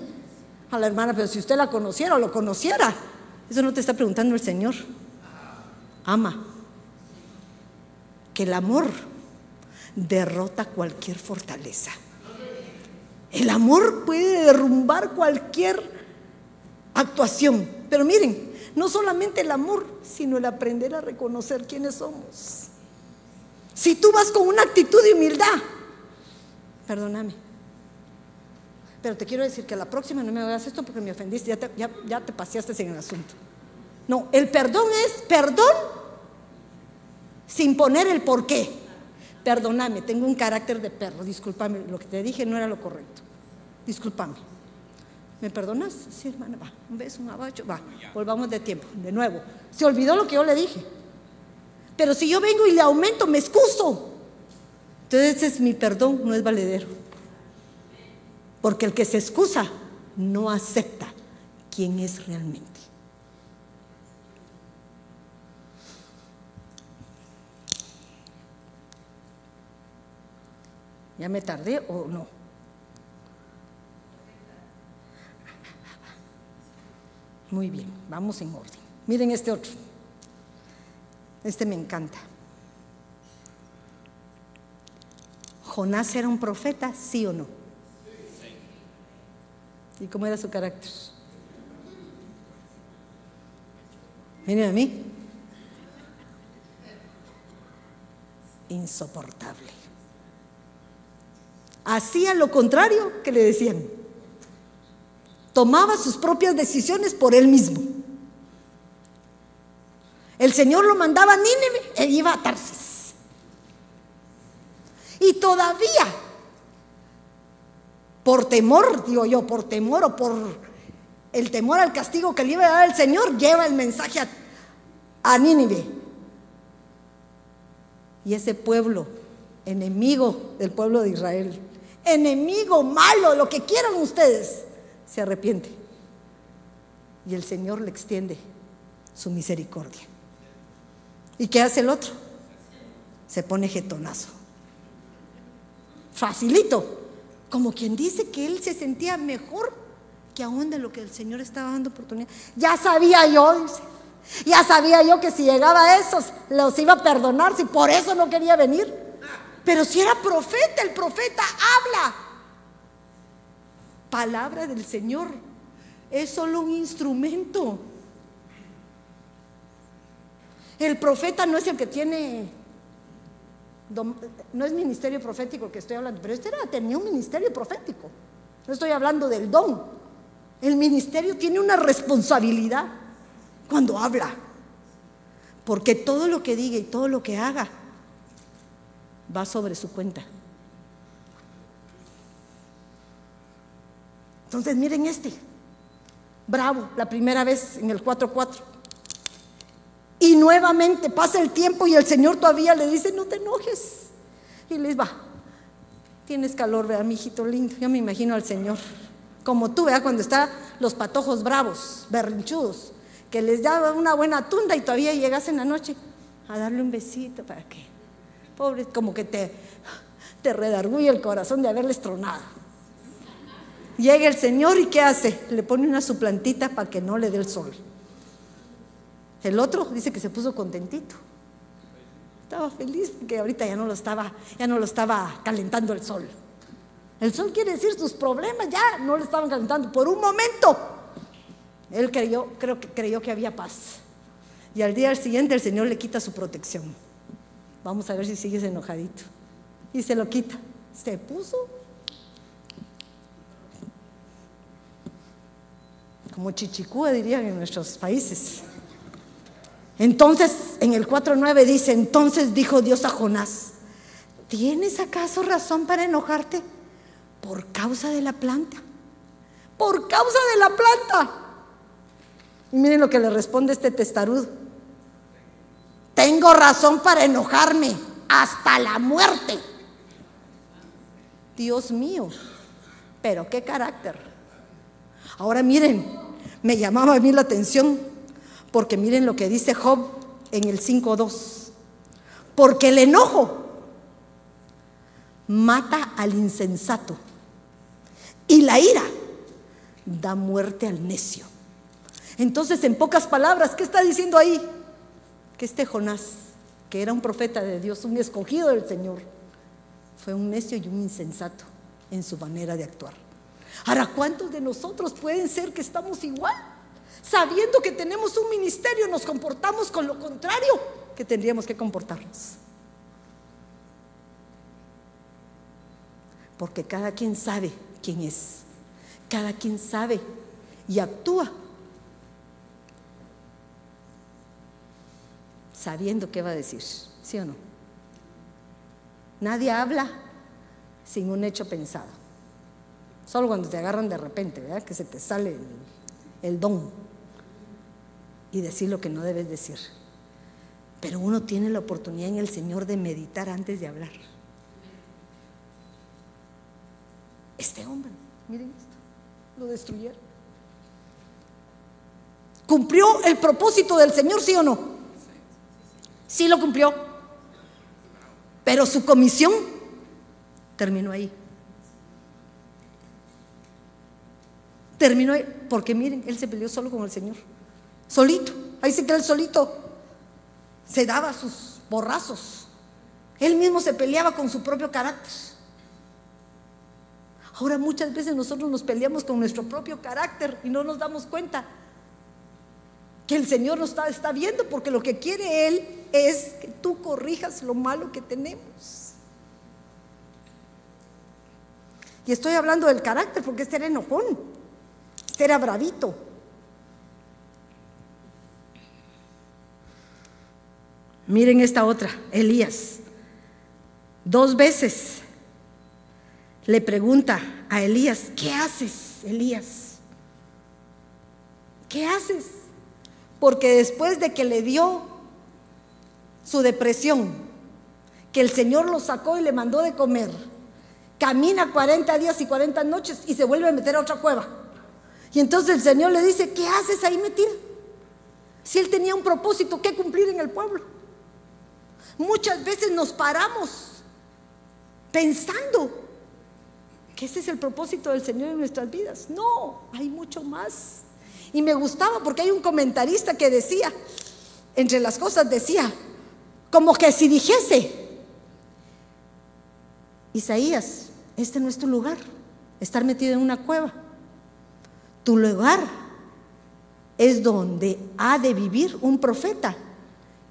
S1: A la hermana, pero si usted la conociera o lo conociera, eso no te está preguntando el Señor. Ama. Que el amor derrota cualquier fortaleza. El amor puede derrumbar cualquier actuación. Pero miren, no solamente el amor, sino el aprender a reconocer quiénes somos. Si tú vas con una actitud de humildad, perdóname. Pero te quiero decir que la próxima no me hagas esto porque me ofendiste, ya te, paseaste en el asunto. No, el perdón es perdón sin poner el por qué. Perdóname, tengo un carácter de perro, discúlpame, lo que te dije no era lo correcto. Discúlpame. ¿Me perdonas? Sí, hermana, va. Un beso, un abacho, va. Volvamos de tiempo, de nuevo. Se olvidó lo que yo le dije. Pero si yo vengo y le aumento, me excuso. Entonces es mi perdón, no es valedero. Porque el que se excusa no acepta quién es realmente. ¿Ya me tardé o no? Muy bien, vamos en orden. Miren este otro. Este me encanta. ¿Jonás era un profeta, sí o no? ¿Y cómo era su carácter? Miren a mí. Insoportable. Hacía lo contrario que le decían. Tomaba sus propias decisiones por él mismo. El Señor lo mandaba a Nínive e iba a Tarsis. Y todavía, por temor, digo yo, por temor o por el temor al castigo que le iba a dar el Señor, lleva el mensaje a, a Nínive. Y ese pueblo, enemigo del pueblo de Israel, enemigo malo, lo que quieran ustedes, se arrepiente. Y el Señor le extiende su misericordia. ¿Y qué hace el otro? Se pone jetonazo. Facilito. Como quien dice que él se sentía mejor que aún de lo que el Señor estaba dando oportunidad. Ya sabía yo, Ya sabía yo que si llegaba a esos, los iba a perdonar, si por eso no quería venir. Pero si era profeta, el profeta habla. Palabra del Señor. Es solo un instrumento. El profeta no es el que tiene, no es ministerio profético que estoy hablando, pero este era, tenía un ministerio profético. No estoy hablando del don. El ministerio tiene una responsabilidad cuando habla. Porque todo lo que diga y todo lo que haga va sobre su cuenta. Entonces miren este, bravo, la primera vez en el 4-4. Y nuevamente pasa el tiempo y el Señor todavía le dice, no te enojes. Y les va, tienes calor, vea, mi hijito lindo. Yo me imagino al Señor, como tú, vea, cuando están los patojos bravos, berrinchudos, que les da una buena tunda y todavía llegas en la noche a darle un besito para que, pobre, como que te, te redarguye el corazón de haberles tronado. Llega el Señor y ¿qué hace? Le pone una suplantita para que no le dé el sol. El otro dice que se puso contentito. Estaba feliz porque ahorita ya no lo estaba, ya no lo estaba calentando el sol. El sol quiere decir sus problemas ya no lo estaban calentando por un momento. Él creyó, creo que creyó que había paz. Y al día siguiente el Señor le quita su protección. Vamos a ver si sigues enojadito. Y se lo quita. Se puso como chichicúa dirían en nuestros países. Entonces, en el 4.9 dice, entonces dijo Dios a Jonás, ¿tienes acaso razón para enojarte por causa de la planta? Por causa de la planta. Y miren lo que le responde este testarudo. Tengo razón para enojarme hasta la muerte. Dios mío, pero qué carácter. Ahora miren, me llamaba a mí la atención porque miren lo que dice Job en el 5.2. Porque el enojo mata al insensato y la ira da muerte al necio. Entonces, en pocas palabras, ¿qué está diciendo ahí? Que este Jonás, que era un profeta de Dios, un escogido del Señor, fue un necio y un insensato en su manera de actuar. Ahora, ¿cuántos de nosotros pueden ser que estamos igual? sabiendo que tenemos un ministerio, nos comportamos con lo contrario que tendríamos que comportarnos. Porque cada quien sabe quién es, cada quien sabe y actúa sabiendo qué va a decir, ¿sí o no? Nadie habla sin un hecho pensado. Solo cuando te agarran de repente, ¿verdad? Que se te sale el, don y decir lo que no debes decir. Pero uno tiene la oportunidad en el Señor de meditar antes de hablar. Este hombre, miren esto, lo destruyeron. ¿Cumplió el propósito del Señor, sí o no? Sí lo cumplió. Pero su comisión terminó ahí. Terminó ahí, porque miren, él se peleó solo con el Señor. Solito. Ahí se quedó solito. Se daba sus borrazos. Él mismo se peleaba con su propio carácter. Ahora muchas veces nosotros nos peleamos con nuestro propio carácter y no nos damos cuenta que el Señor nos está, está viendo porque lo que quiere Él es que tú corrijas lo malo que tenemos. Y estoy hablando del carácter porque este era enojón, este era bravito. Miren esta otra, Elías. Dos veces le pregunta a Elías, ¿qué haces, Elías? ¿Qué haces? Porque después de que le dio su depresión, que el Señor lo sacó y le mandó de comer, camina 40 días y 40 noches y se vuelve a meter a otra cueva. Y entonces el Señor le dice, ¿qué haces ahí metido? Si él tenía un propósito que cumplir en el pueblo. Muchas veces nos paramos pensando que ese es el propósito del Señor en nuestras vidas. No, hay mucho más. Y me gustaba porque hay un comentarista que decía, entre las cosas decía, como que si dijese, Isaías, este no es tu lugar, estar metido en una cueva. Tu lugar es donde ha de vivir un profeta,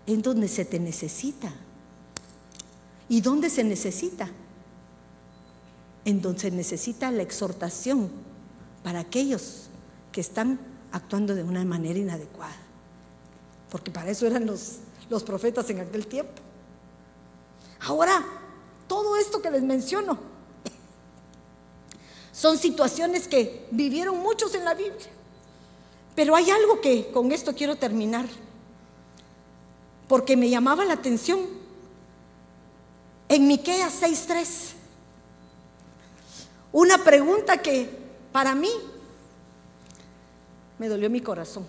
S1: en donde se te necesita. ¿Y dónde se necesita? En donde se necesita la exhortación para aquellos que están actuando de una manera inadecuada. Porque para eso eran los, los profetas en aquel tiempo. Ahora, todo esto que les menciono son situaciones que vivieron muchos en la Biblia. Pero hay algo que con esto quiero terminar, porque me llamaba la atención. En Miqueas 6:3, una pregunta que para mí me dolió mi corazón.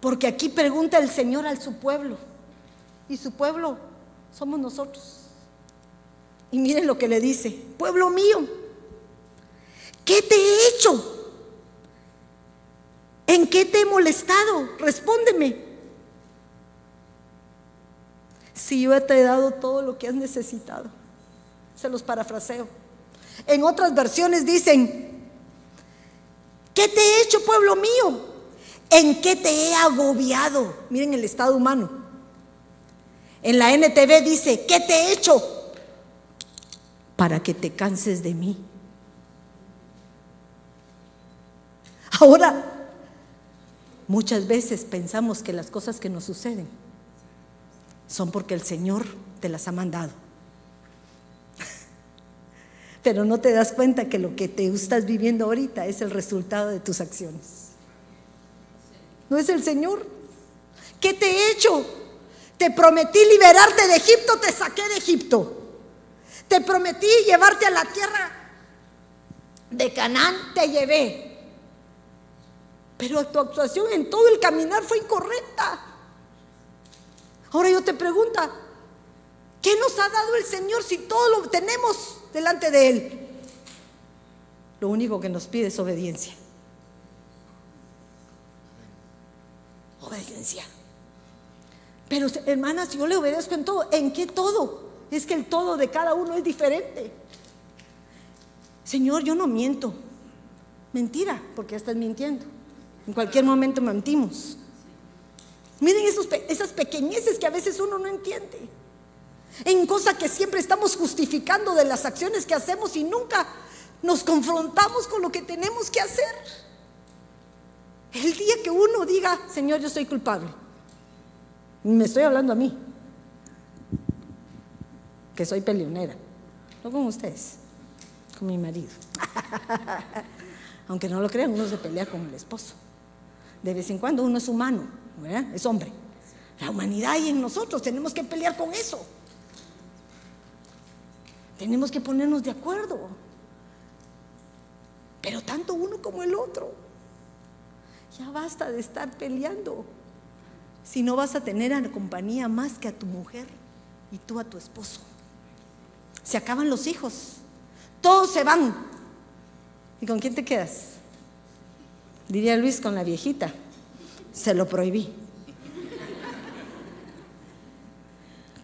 S1: Porque aquí pregunta el Señor al su pueblo, y su pueblo somos nosotros. Y miren lo que le dice, pueblo mío, ¿qué te he hecho? ¿En qué te he molestado? Respóndeme. Si yo te he dado todo lo que has necesitado. Se los parafraseo. En otras versiones dicen, ¿qué te he hecho, pueblo mío? ¿En qué te he agobiado? Miren el estado humano. En la NTV dice, ¿qué te he hecho? Para que te canses de mí. Ahora, muchas veces pensamos que las cosas que nos suceden son porque el Señor te las ha mandado. Pero no te das cuenta que lo que te estás viviendo ahorita es el resultado de tus acciones. No es el Señor. ¿Qué te he hecho? Te prometí liberarte de Egipto, te saqué de Egipto. Te prometí llevarte a la tierra de Canaán, te llevé. Pero tu actuación en todo el caminar fue incorrecta. Ahora yo te pregunto, ¿qué nos ha dado el Señor si todo lo tenemos delante de Él? Lo único que nos pide es obediencia. Obediencia. Pero hermanas, yo le obedezco en todo. ¿En qué todo? Es que el todo de cada uno es diferente. Señor, yo no miento. Mentira, porque estás mintiendo. En cualquier momento mentimos. Miren esas pequeñeces que a veces uno no entiende. En cosas que siempre estamos justificando de las acciones que hacemos y nunca nos confrontamos con lo que tenemos que hacer. El día que uno diga, Señor, yo soy culpable. Me estoy hablando a mí, que soy peleonera, no con ustedes, con mi marido. Aunque no lo crean, uno se pelea con el esposo. De vez en cuando uno es humano, es hombre. La humanidad y en nosotros tenemos que pelear con eso. Tenemos que ponernos de acuerdo. Pero tanto uno como el otro. Ya basta de estar peleando. Si no vas a tener a la compañía más que a tu mujer y tú a tu esposo. Se acaban los hijos. Todos se van. ¿Y con quién te quedas? Diría Luis con la viejita. Se lo prohibí.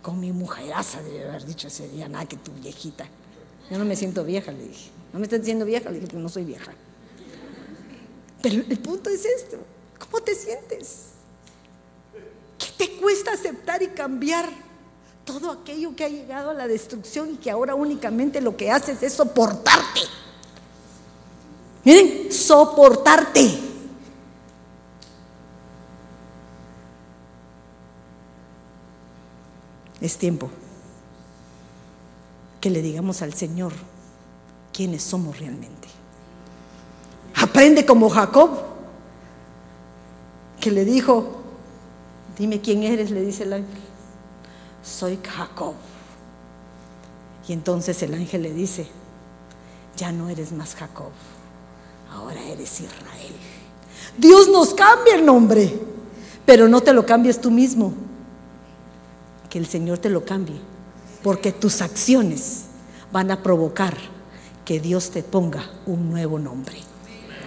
S1: Con mi mujeraza debe haber dicho ese día, nada que tu viejita. Yo no me siento vieja, le dije. No me estás diciendo vieja, le dije, pero no soy vieja. Pero el punto es esto. ¿Cómo te sientes? ¿Qué te cuesta aceptar y cambiar todo aquello que ha llegado a la destrucción y que ahora únicamente lo que haces es soportarte? Miren, soportarte. Es tiempo que le digamos al Señor quiénes somos realmente. Aprende como Jacob, que le dijo, dime quién eres, le dice el ángel. Soy Jacob. Y entonces el ángel le dice, ya no eres más Jacob, ahora eres Israel. Dios nos cambia el nombre, pero no te lo cambies tú mismo, que el Señor te lo cambie, porque tus acciones van a provocar que Dios te ponga un nuevo nombre.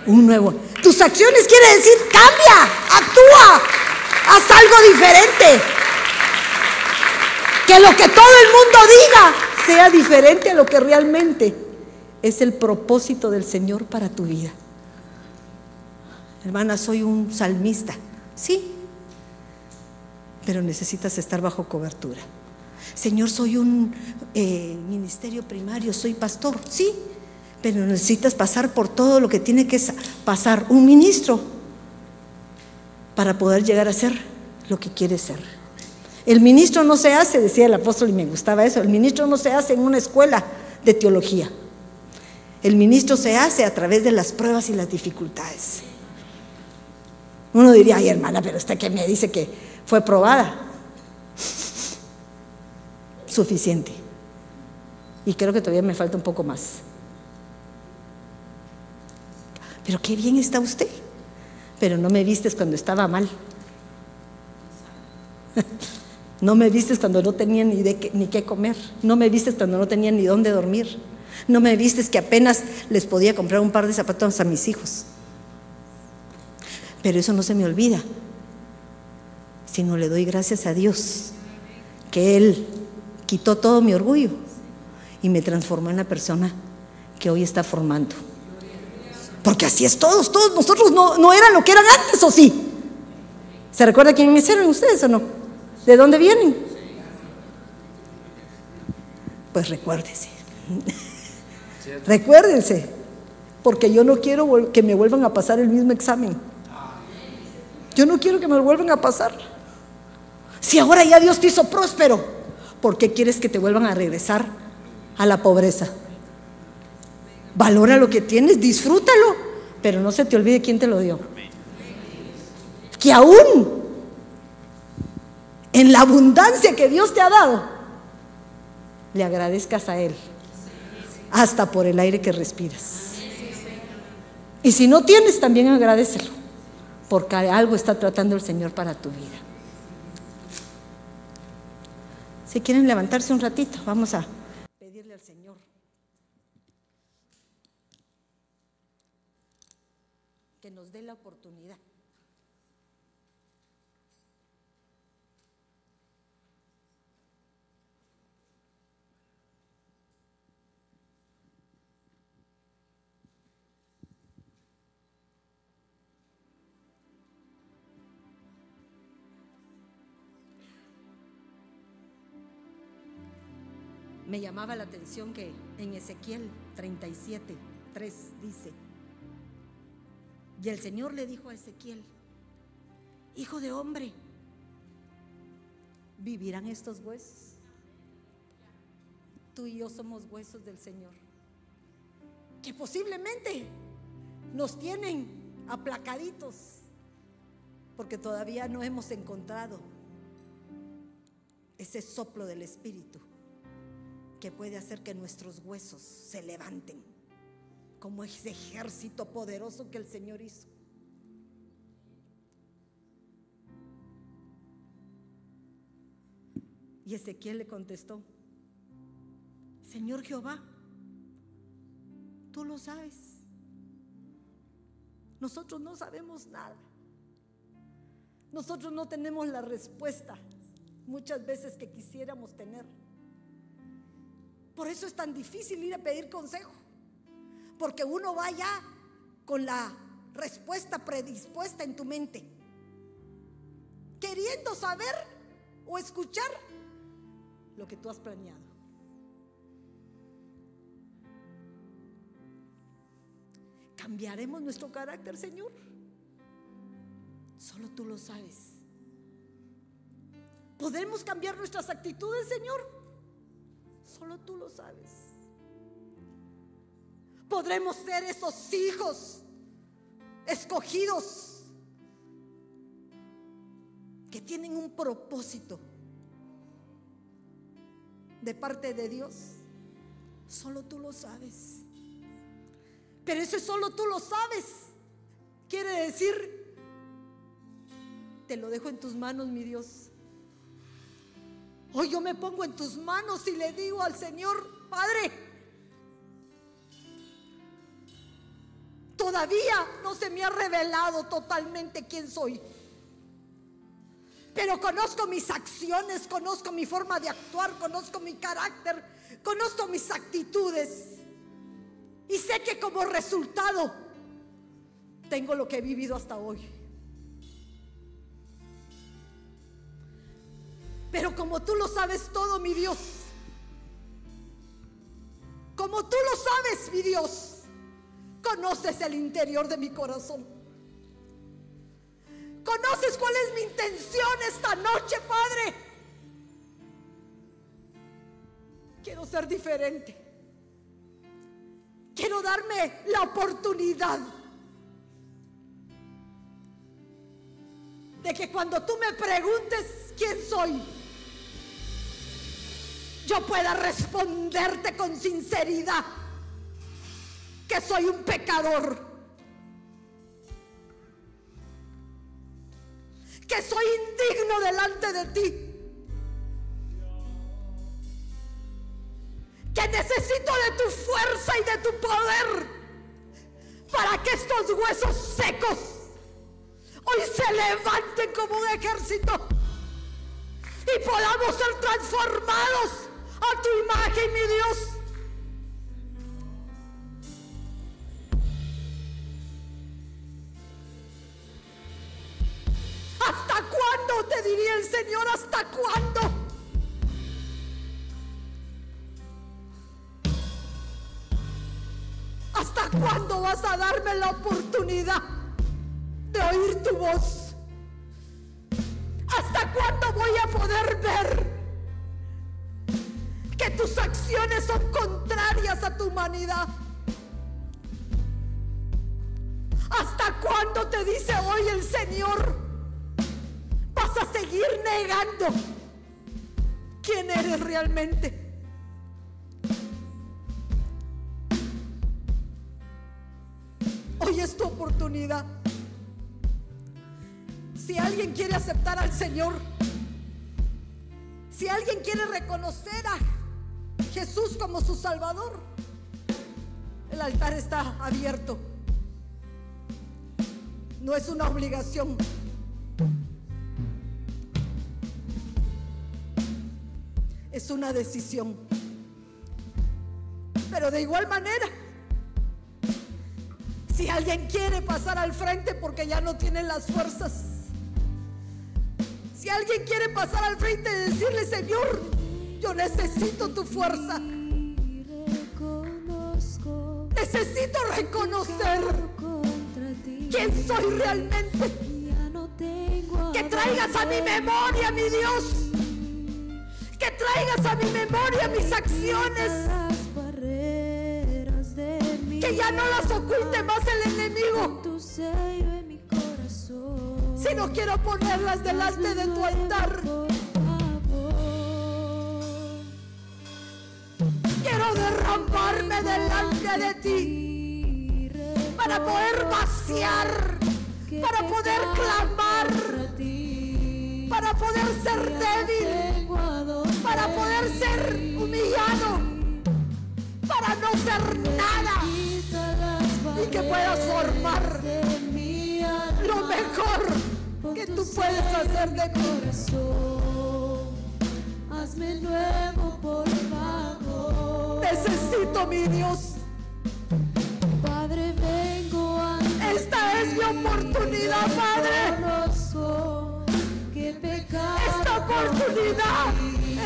S1: Un nuevo. Tus acciones quiere decir cambia, actúa, haz algo diferente. Que lo que todo el mundo diga sea diferente a lo que realmente es el propósito del Señor para tu vida. Hermana, soy un salmista. Sí, pero necesitas estar bajo cobertura. Señor, soy un eh, ministerio primario, soy pastor. Sí, pero necesitas pasar por todo lo que tiene que pasar un ministro para poder llegar a ser lo que quiere ser. El ministro no se hace, decía el apóstol y me gustaba eso, el ministro no se hace en una escuela de teología. El ministro se hace a través de las pruebas y las dificultades. Uno diría, ay hermana, pero usted que me dice que fue probada. Suficiente. Y creo que todavía me falta un poco más. Pero qué bien está usted. Pero no me vistes cuando estaba mal. No me vistes cuando no tenía ni, qué, ni qué comer. No me vistes cuando no tenía ni dónde dormir. No me vistes que apenas les podía comprar un par de zapatos a mis hijos. Pero eso no se me olvida, sino le doy gracias a Dios que Él quitó todo mi orgullo y me transformó en la persona que hoy está formando. Porque así es todos, todos nosotros no, no eran lo que eran antes, ¿o sí? ¿Se recuerda quiénes eran ustedes o no? ¿De dónde vienen? Pues recuérdese. Recuérdense, porque yo no quiero que me vuelvan a pasar el mismo examen. Yo no quiero que me lo vuelvan a pasar. Si ahora ya Dios te hizo próspero, ¿por qué quieres que te vuelvan a regresar a la pobreza? Valora lo que tienes, disfrútalo, pero no se te olvide quién te lo dio. Que aún en la abundancia que Dios te ha dado, le agradezcas a Él, hasta por el aire que respiras. Y si no tienes, también agradecelo, porque algo está tratando el Señor para tu vida. Si quieren levantarse un ratito, vamos a me llamaba la atención que en Ezequiel 37, 3 dice, y el Señor le dijo a Ezequiel, hijo de hombre, ¿vivirán estos huesos? Tú y yo somos huesos del Señor. que posiblemente nos tienen aplacaditos porque todavía no hemos encontrado ese soplo del Espíritu que puede hacer que nuestros huesos se levanten como ese ejército poderoso que el Señor hizo. Y Ezequiel le contestó, Señor Jehová, tú lo sabes. Nosotros no sabemos nada. Nosotros no tenemos la respuesta muchas veces que quisiéramos tener. Por eso es tan difícil ir a pedir consejo. Porque uno va ya con la respuesta predispuesta en tu mente. Queriendo saber o escuchar lo que tú has planeado. ¿Cambiaremos nuestro carácter, Señor? Solo tú lo sabes. ¿Podemos cambiar nuestras actitudes, Señor? Solo tú lo sabes. Podremos ser esos hijos escogidos que tienen un propósito de parte de Dios. Solo tú lo sabes. Pero eso solo tú lo sabes. Quiere decir, te lo dejo en tus manos, mi Dios. Hoy yo me pongo en tus manos y le digo al Señor, Padre, todavía no se me ha revelado totalmente quién soy. Pero conozco mis acciones, conozco mi forma de actuar, conozco mi carácter, conozco mis actitudes. Y sé que como resultado tengo lo que he vivido hasta hoy. Pero como tú lo sabes todo, mi Dios, como tú lo sabes, mi Dios, conoces el interior de mi corazón. Conoces cuál es mi intención esta noche, Padre. Quiero ser diferente. Quiero darme la oportunidad de que cuando tú me preguntes quién soy, yo pueda responderte con sinceridad que soy un pecador que soy indigno delante de ti. Que necesito de tu fuerza y de tu poder para que estos huesos secos hoy se levanten como un ejército y podamos ser transformados a tu imagen, mi Dios. ¿Hasta cuándo? Te diría el Señor, ¿hasta cuándo? ¿Hasta cuándo vas a darme la oportunidad de oír tu voz? ¿Hasta cuándo voy a poder ver que tus acciones son contrarias a tu humanidad? ¿Hasta cuándo te dice hoy el Señor? vas a seguir negando quién eres realmente. Hoy es tu oportunidad. Si alguien quiere aceptar al Señor, si alguien quiere reconocer a Jesús como su Salvador, el altar está abierto. No es una obligación. es una decisión. Pero de igual manera, si alguien quiere pasar al frente porque ya no tiene las fuerzas, si alguien quiere pasar al frente y decirle, Señor, yo necesito tu fuerza. Necesito reconocer quién soy realmente. Que traigas a mi memoria, mi Dios que traigas a mi memoria mis acciones. Que ya no las oculte más el enemigo.
S2: Tu sello en mi corazón.
S1: Si no quiero ponerlas delante de tu altar. Quiero derramarme delante de ti para poder vaciar, para poder clamar, para poder ser débil, para poder ser humillado, para no ser nada y que puedas formar lo mejor que tú puedes hacer de
S2: corazón. Hazme nuevo, por favor.
S1: Necesito mi Dios.
S2: Padre, vengo a
S1: Esta es mi oportunidad, Padre. Esta oportunidad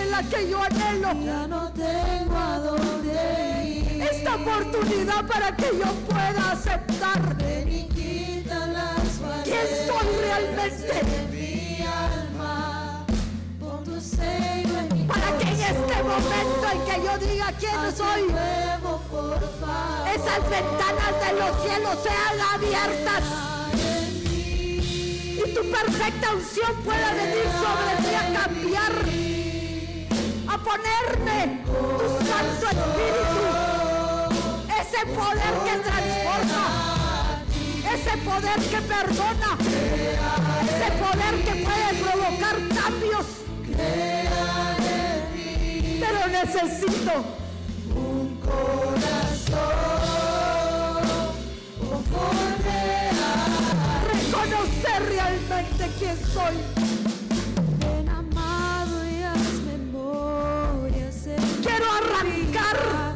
S1: en la que yo anhelo.
S2: ya no tengo a dónde ir.
S1: Esta oportunidad para que yo pueda aceptar
S2: Ven y quita las
S1: quién soy realmente. Este momento en que yo diga quién soy, esas ventanas de los cielos sean abiertas. Y tu perfecta unción pueda venir sobre mí a cambiar, a ponerme tu Santo Espíritu, ese poder que transforma, ese poder que perdona, ese poder que puede provocar cambios. Pero necesito reconocer realmente quién soy.
S2: Ven amado y haz memoria, Señor.
S1: Quiero arrancar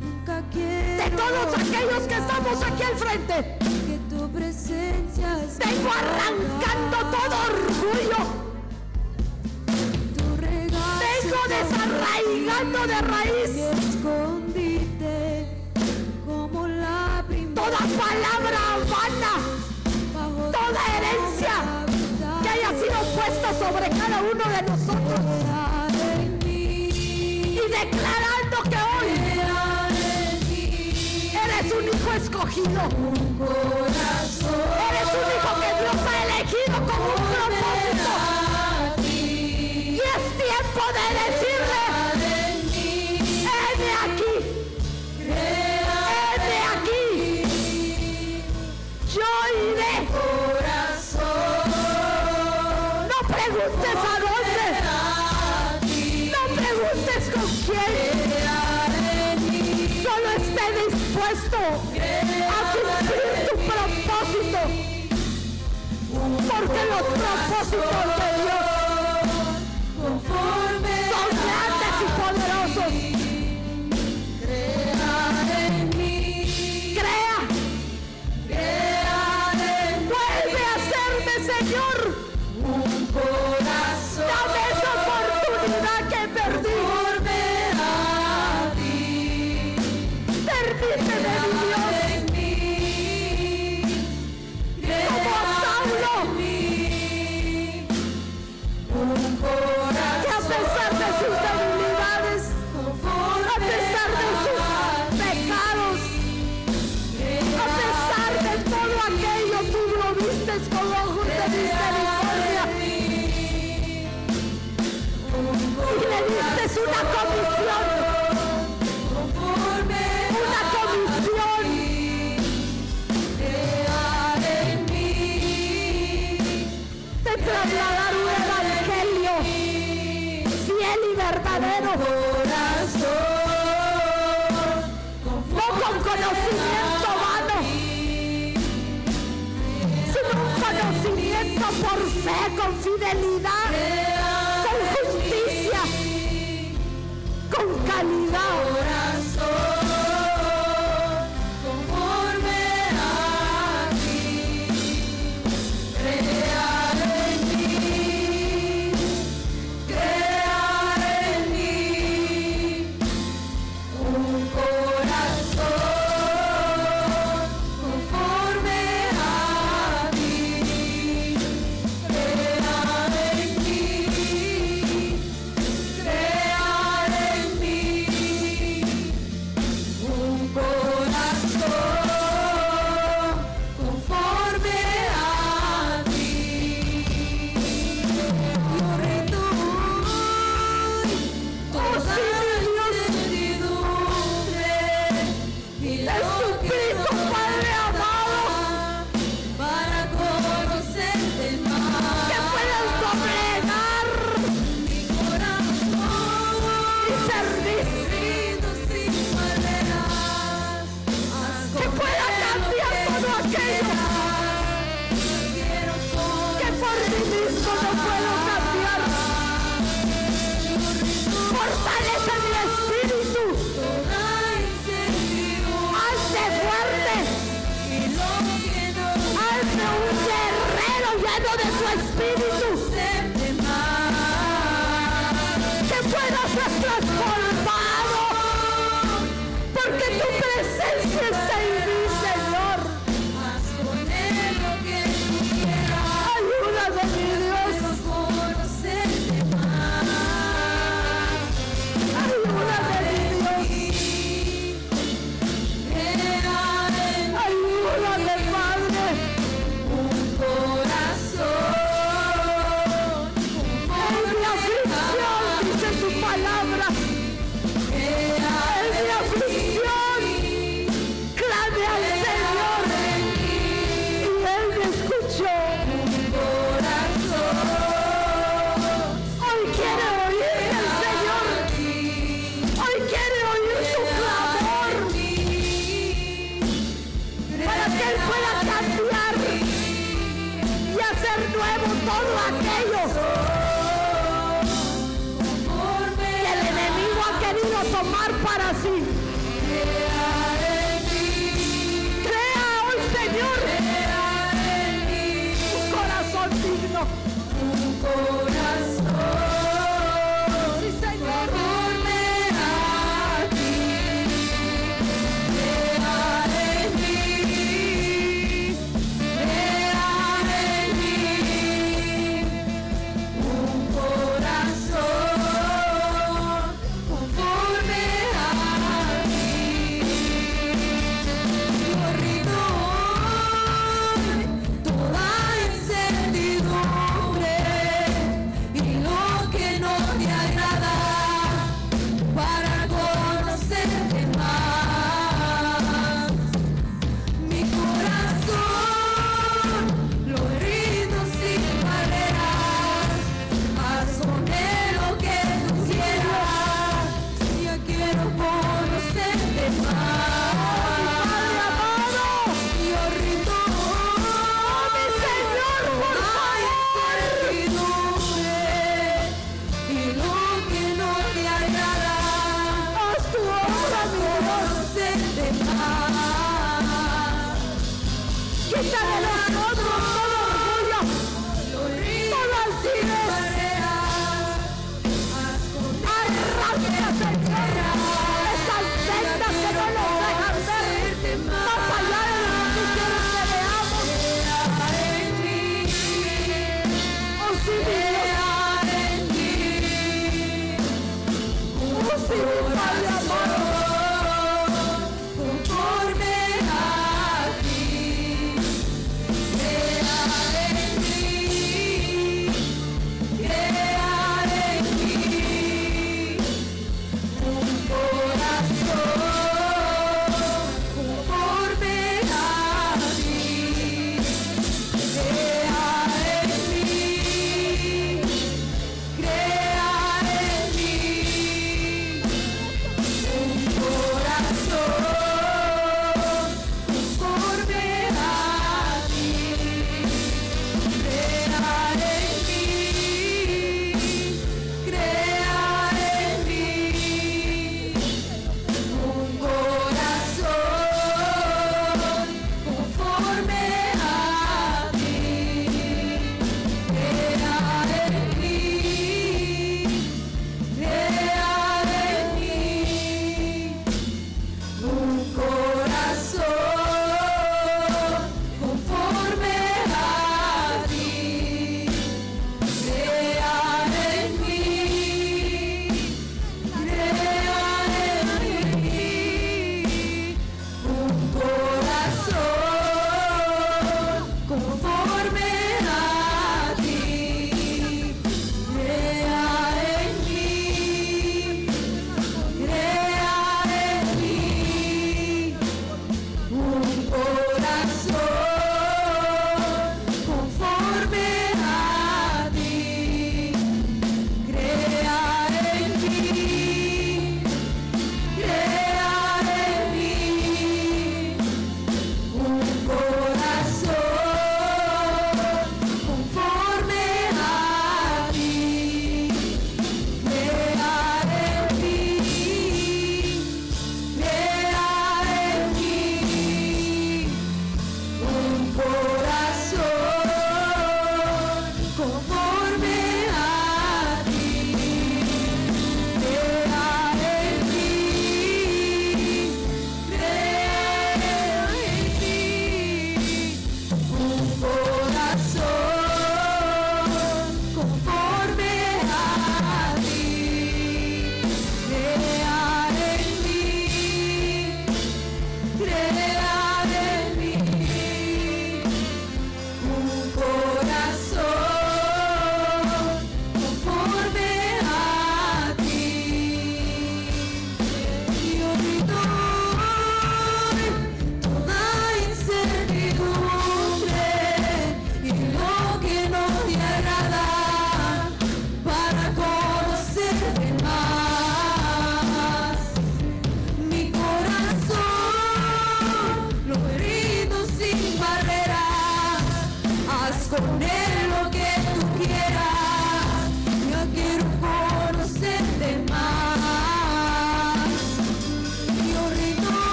S2: Nunca quiero
S1: de todos aquellos que estamos aquí al frente.
S2: que tu presencia es
S1: Vengo arrancando todo orgullo. Desarraigando de raíz.
S2: Escondite como la
S1: toda palabra vana, toda herencia que haya sido puesta sobre cada uno de nosotros. Y declarando que hoy eres un hijo escogido. Eres un hijo que Dios ha elegido con preguntes a dónde, no preguntes con quién. Solo esté dispuesto a cumplir tu propósito. Porque los propósitos de Dios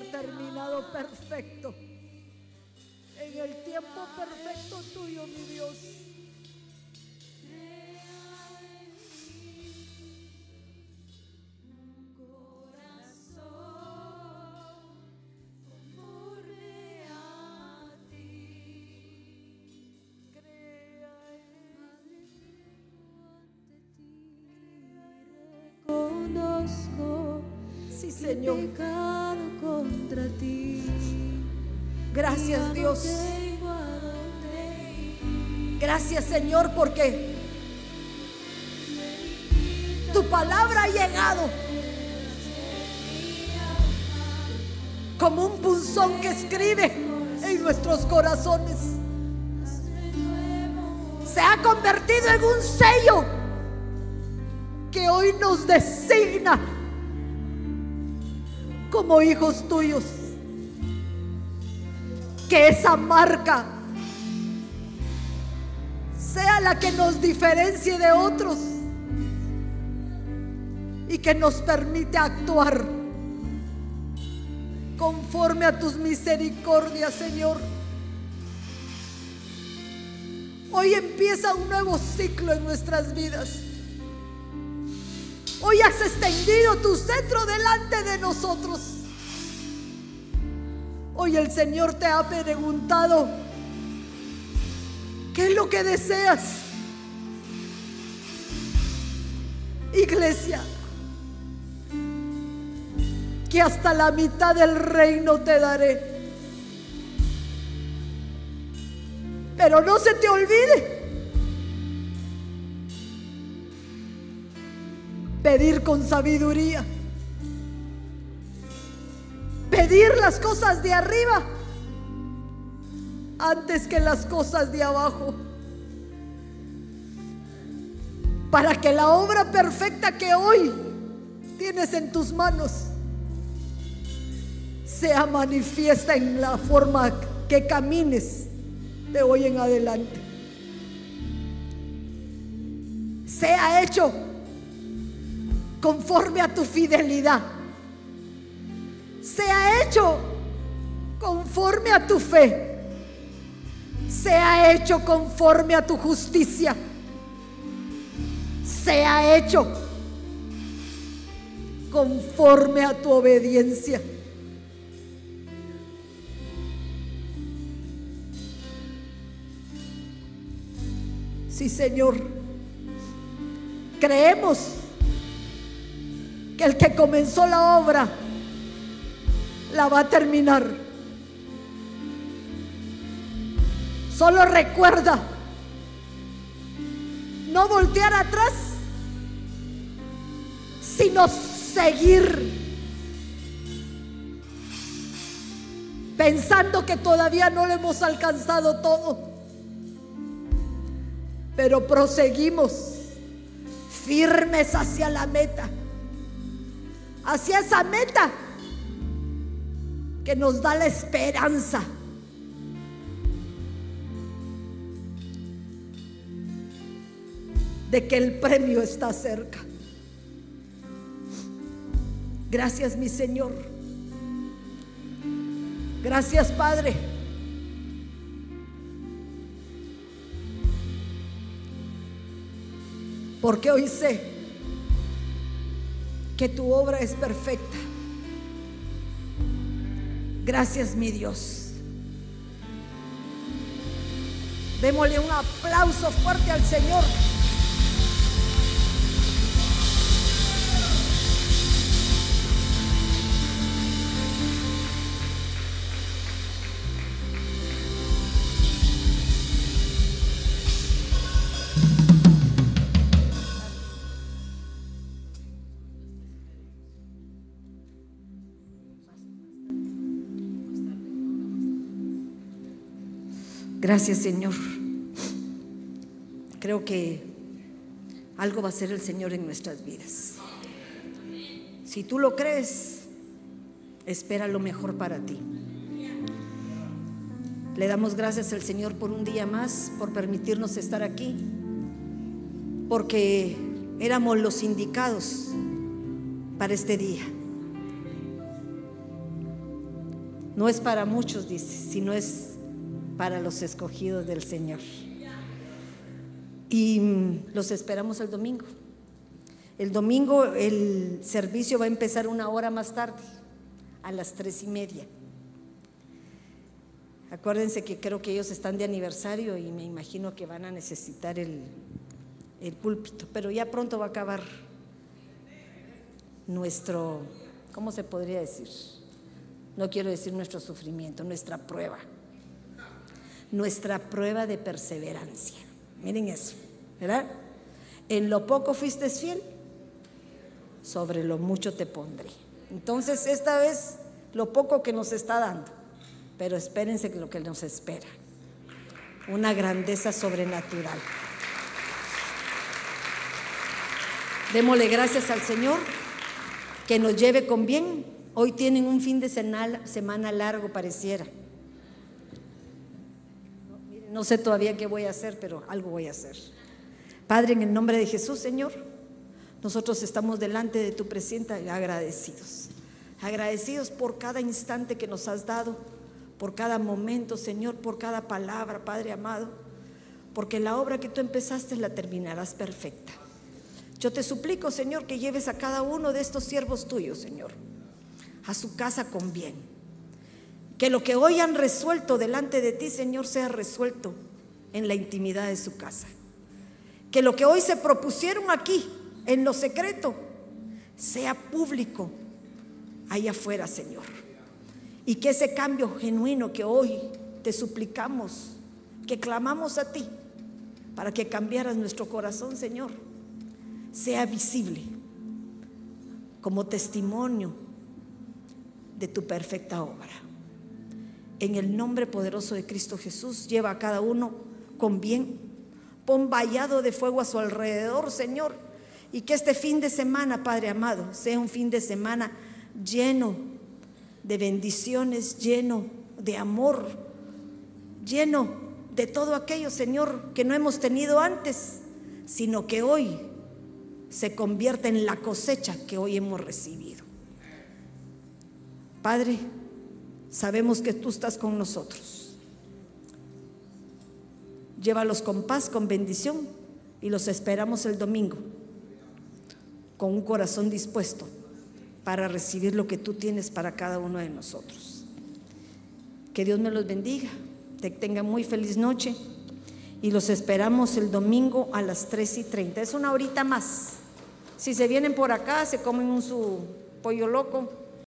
S1: terminado perfecto. En el tiempo perfecto tuyo, mi Dios. Señor.
S2: Contra ti.
S1: Gracias, Dios. Gracias, Señor, porque tu palabra ha llegado como un punzón que escribe en nuestros corazones. Se ha convertido en un sello que hoy nos designa como hijos tuyos. Que esa marca sea la que nos diferencie de otros y que nos permite actuar conforme a tus misericordias, Señor. Hoy empieza un nuevo ciclo en nuestras vidas. Hoy has extendido tu cetro delante de nosotros. Hoy el Señor te ha preguntado, ¿qué es lo que deseas? Iglesia, que hasta la mitad del reino te daré. Pero no se te olvide pedir con sabiduría. Pedir las cosas de arriba antes que las cosas de abajo. Para que la obra perfecta que hoy tienes en tus manos sea manifiesta en la forma que camines de hoy en adelante. Sea hecho conforme a tu fidelidad. Sea hecho conforme a tu fe. Sea hecho conforme a tu justicia. Sea hecho conforme a tu obediencia. Sí, Señor. Creemos el que comenzó la obra la va a terminar. Solo recuerda no voltear atrás, sino seguir pensando que todavía no lo hemos alcanzado todo. Pero proseguimos firmes hacia la meta, hacia esa meta que nos da la esperanza. de que el premio está cerca. Gracias mi Señor. Gracias Padre. Porque hoy sé que tu obra es perfecta. Gracias mi Dios. Démosle un aplauso fuerte al Señor. Gracias Señor. Creo que algo va a ser el Señor en nuestras vidas. Si tú lo crees, espera lo mejor para ti. Le damos gracias al Señor por un día más, por permitirnos estar aquí, porque éramos los indicados para este día. No es para muchos, dice, sino es para los escogidos del Señor. Y mm, los esperamos el domingo. El domingo el servicio va a empezar una hora más tarde, a las tres y media. Acuérdense que creo que ellos están de aniversario y me imagino que van a necesitar el, el púlpito, pero ya pronto va a acabar nuestro, ¿cómo se podría decir? No quiero decir nuestro sufrimiento, nuestra prueba nuestra prueba de perseverancia. Miren eso, ¿verdad? En lo poco fuiste fiel, sobre lo mucho te pondré. Entonces, esta vez lo poco que nos está dando, pero espérense lo que nos espera. Una grandeza sobrenatural. Démosle gracias al Señor que nos lleve con bien. Hoy tienen un fin de semana largo, pareciera. No sé todavía qué voy a hacer, pero algo voy a hacer. Padre, en el nombre de Jesús, Señor, nosotros estamos delante de tu presencia agradecidos. Agradecidos por cada instante que nos has dado, por cada momento, Señor, por cada palabra, Padre amado, porque la obra que tú empezaste la terminarás perfecta. Yo te suplico, Señor, que lleves a cada uno de estos siervos tuyos, Señor, a su casa con bien que lo que hoy han resuelto delante de ti, Señor, sea resuelto en la intimidad de su casa. Que lo que hoy se propusieron aquí, en lo secreto, sea público ahí afuera, Señor. Y que ese cambio genuino que hoy te suplicamos, que clamamos a ti, para que cambiaras nuestro corazón, Señor, sea visible como testimonio de tu perfecta obra en el nombre poderoso de Cristo Jesús, lleva a cada uno con bien. Pon vallado de fuego a su alrededor, Señor. Y que este fin de semana, Padre amado, sea un fin de semana lleno de bendiciones, lleno de amor, lleno de todo aquello, Señor, que no hemos tenido antes, sino que hoy se convierte en la cosecha que hoy hemos recibido. Padre, Sabemos que tú estás con nosotros. Llévalos con paz, con bendición y los esperamos el domingo con un corazón dispuesto para recibir lo que tú tienes para cada uno de nosotros. Que Dios me los bendiga, que tengan muy feliz noche y los esperamos el domingo a las 3 y 30. Es una horita más. Si se vienen por acá, se comen un su pollo loco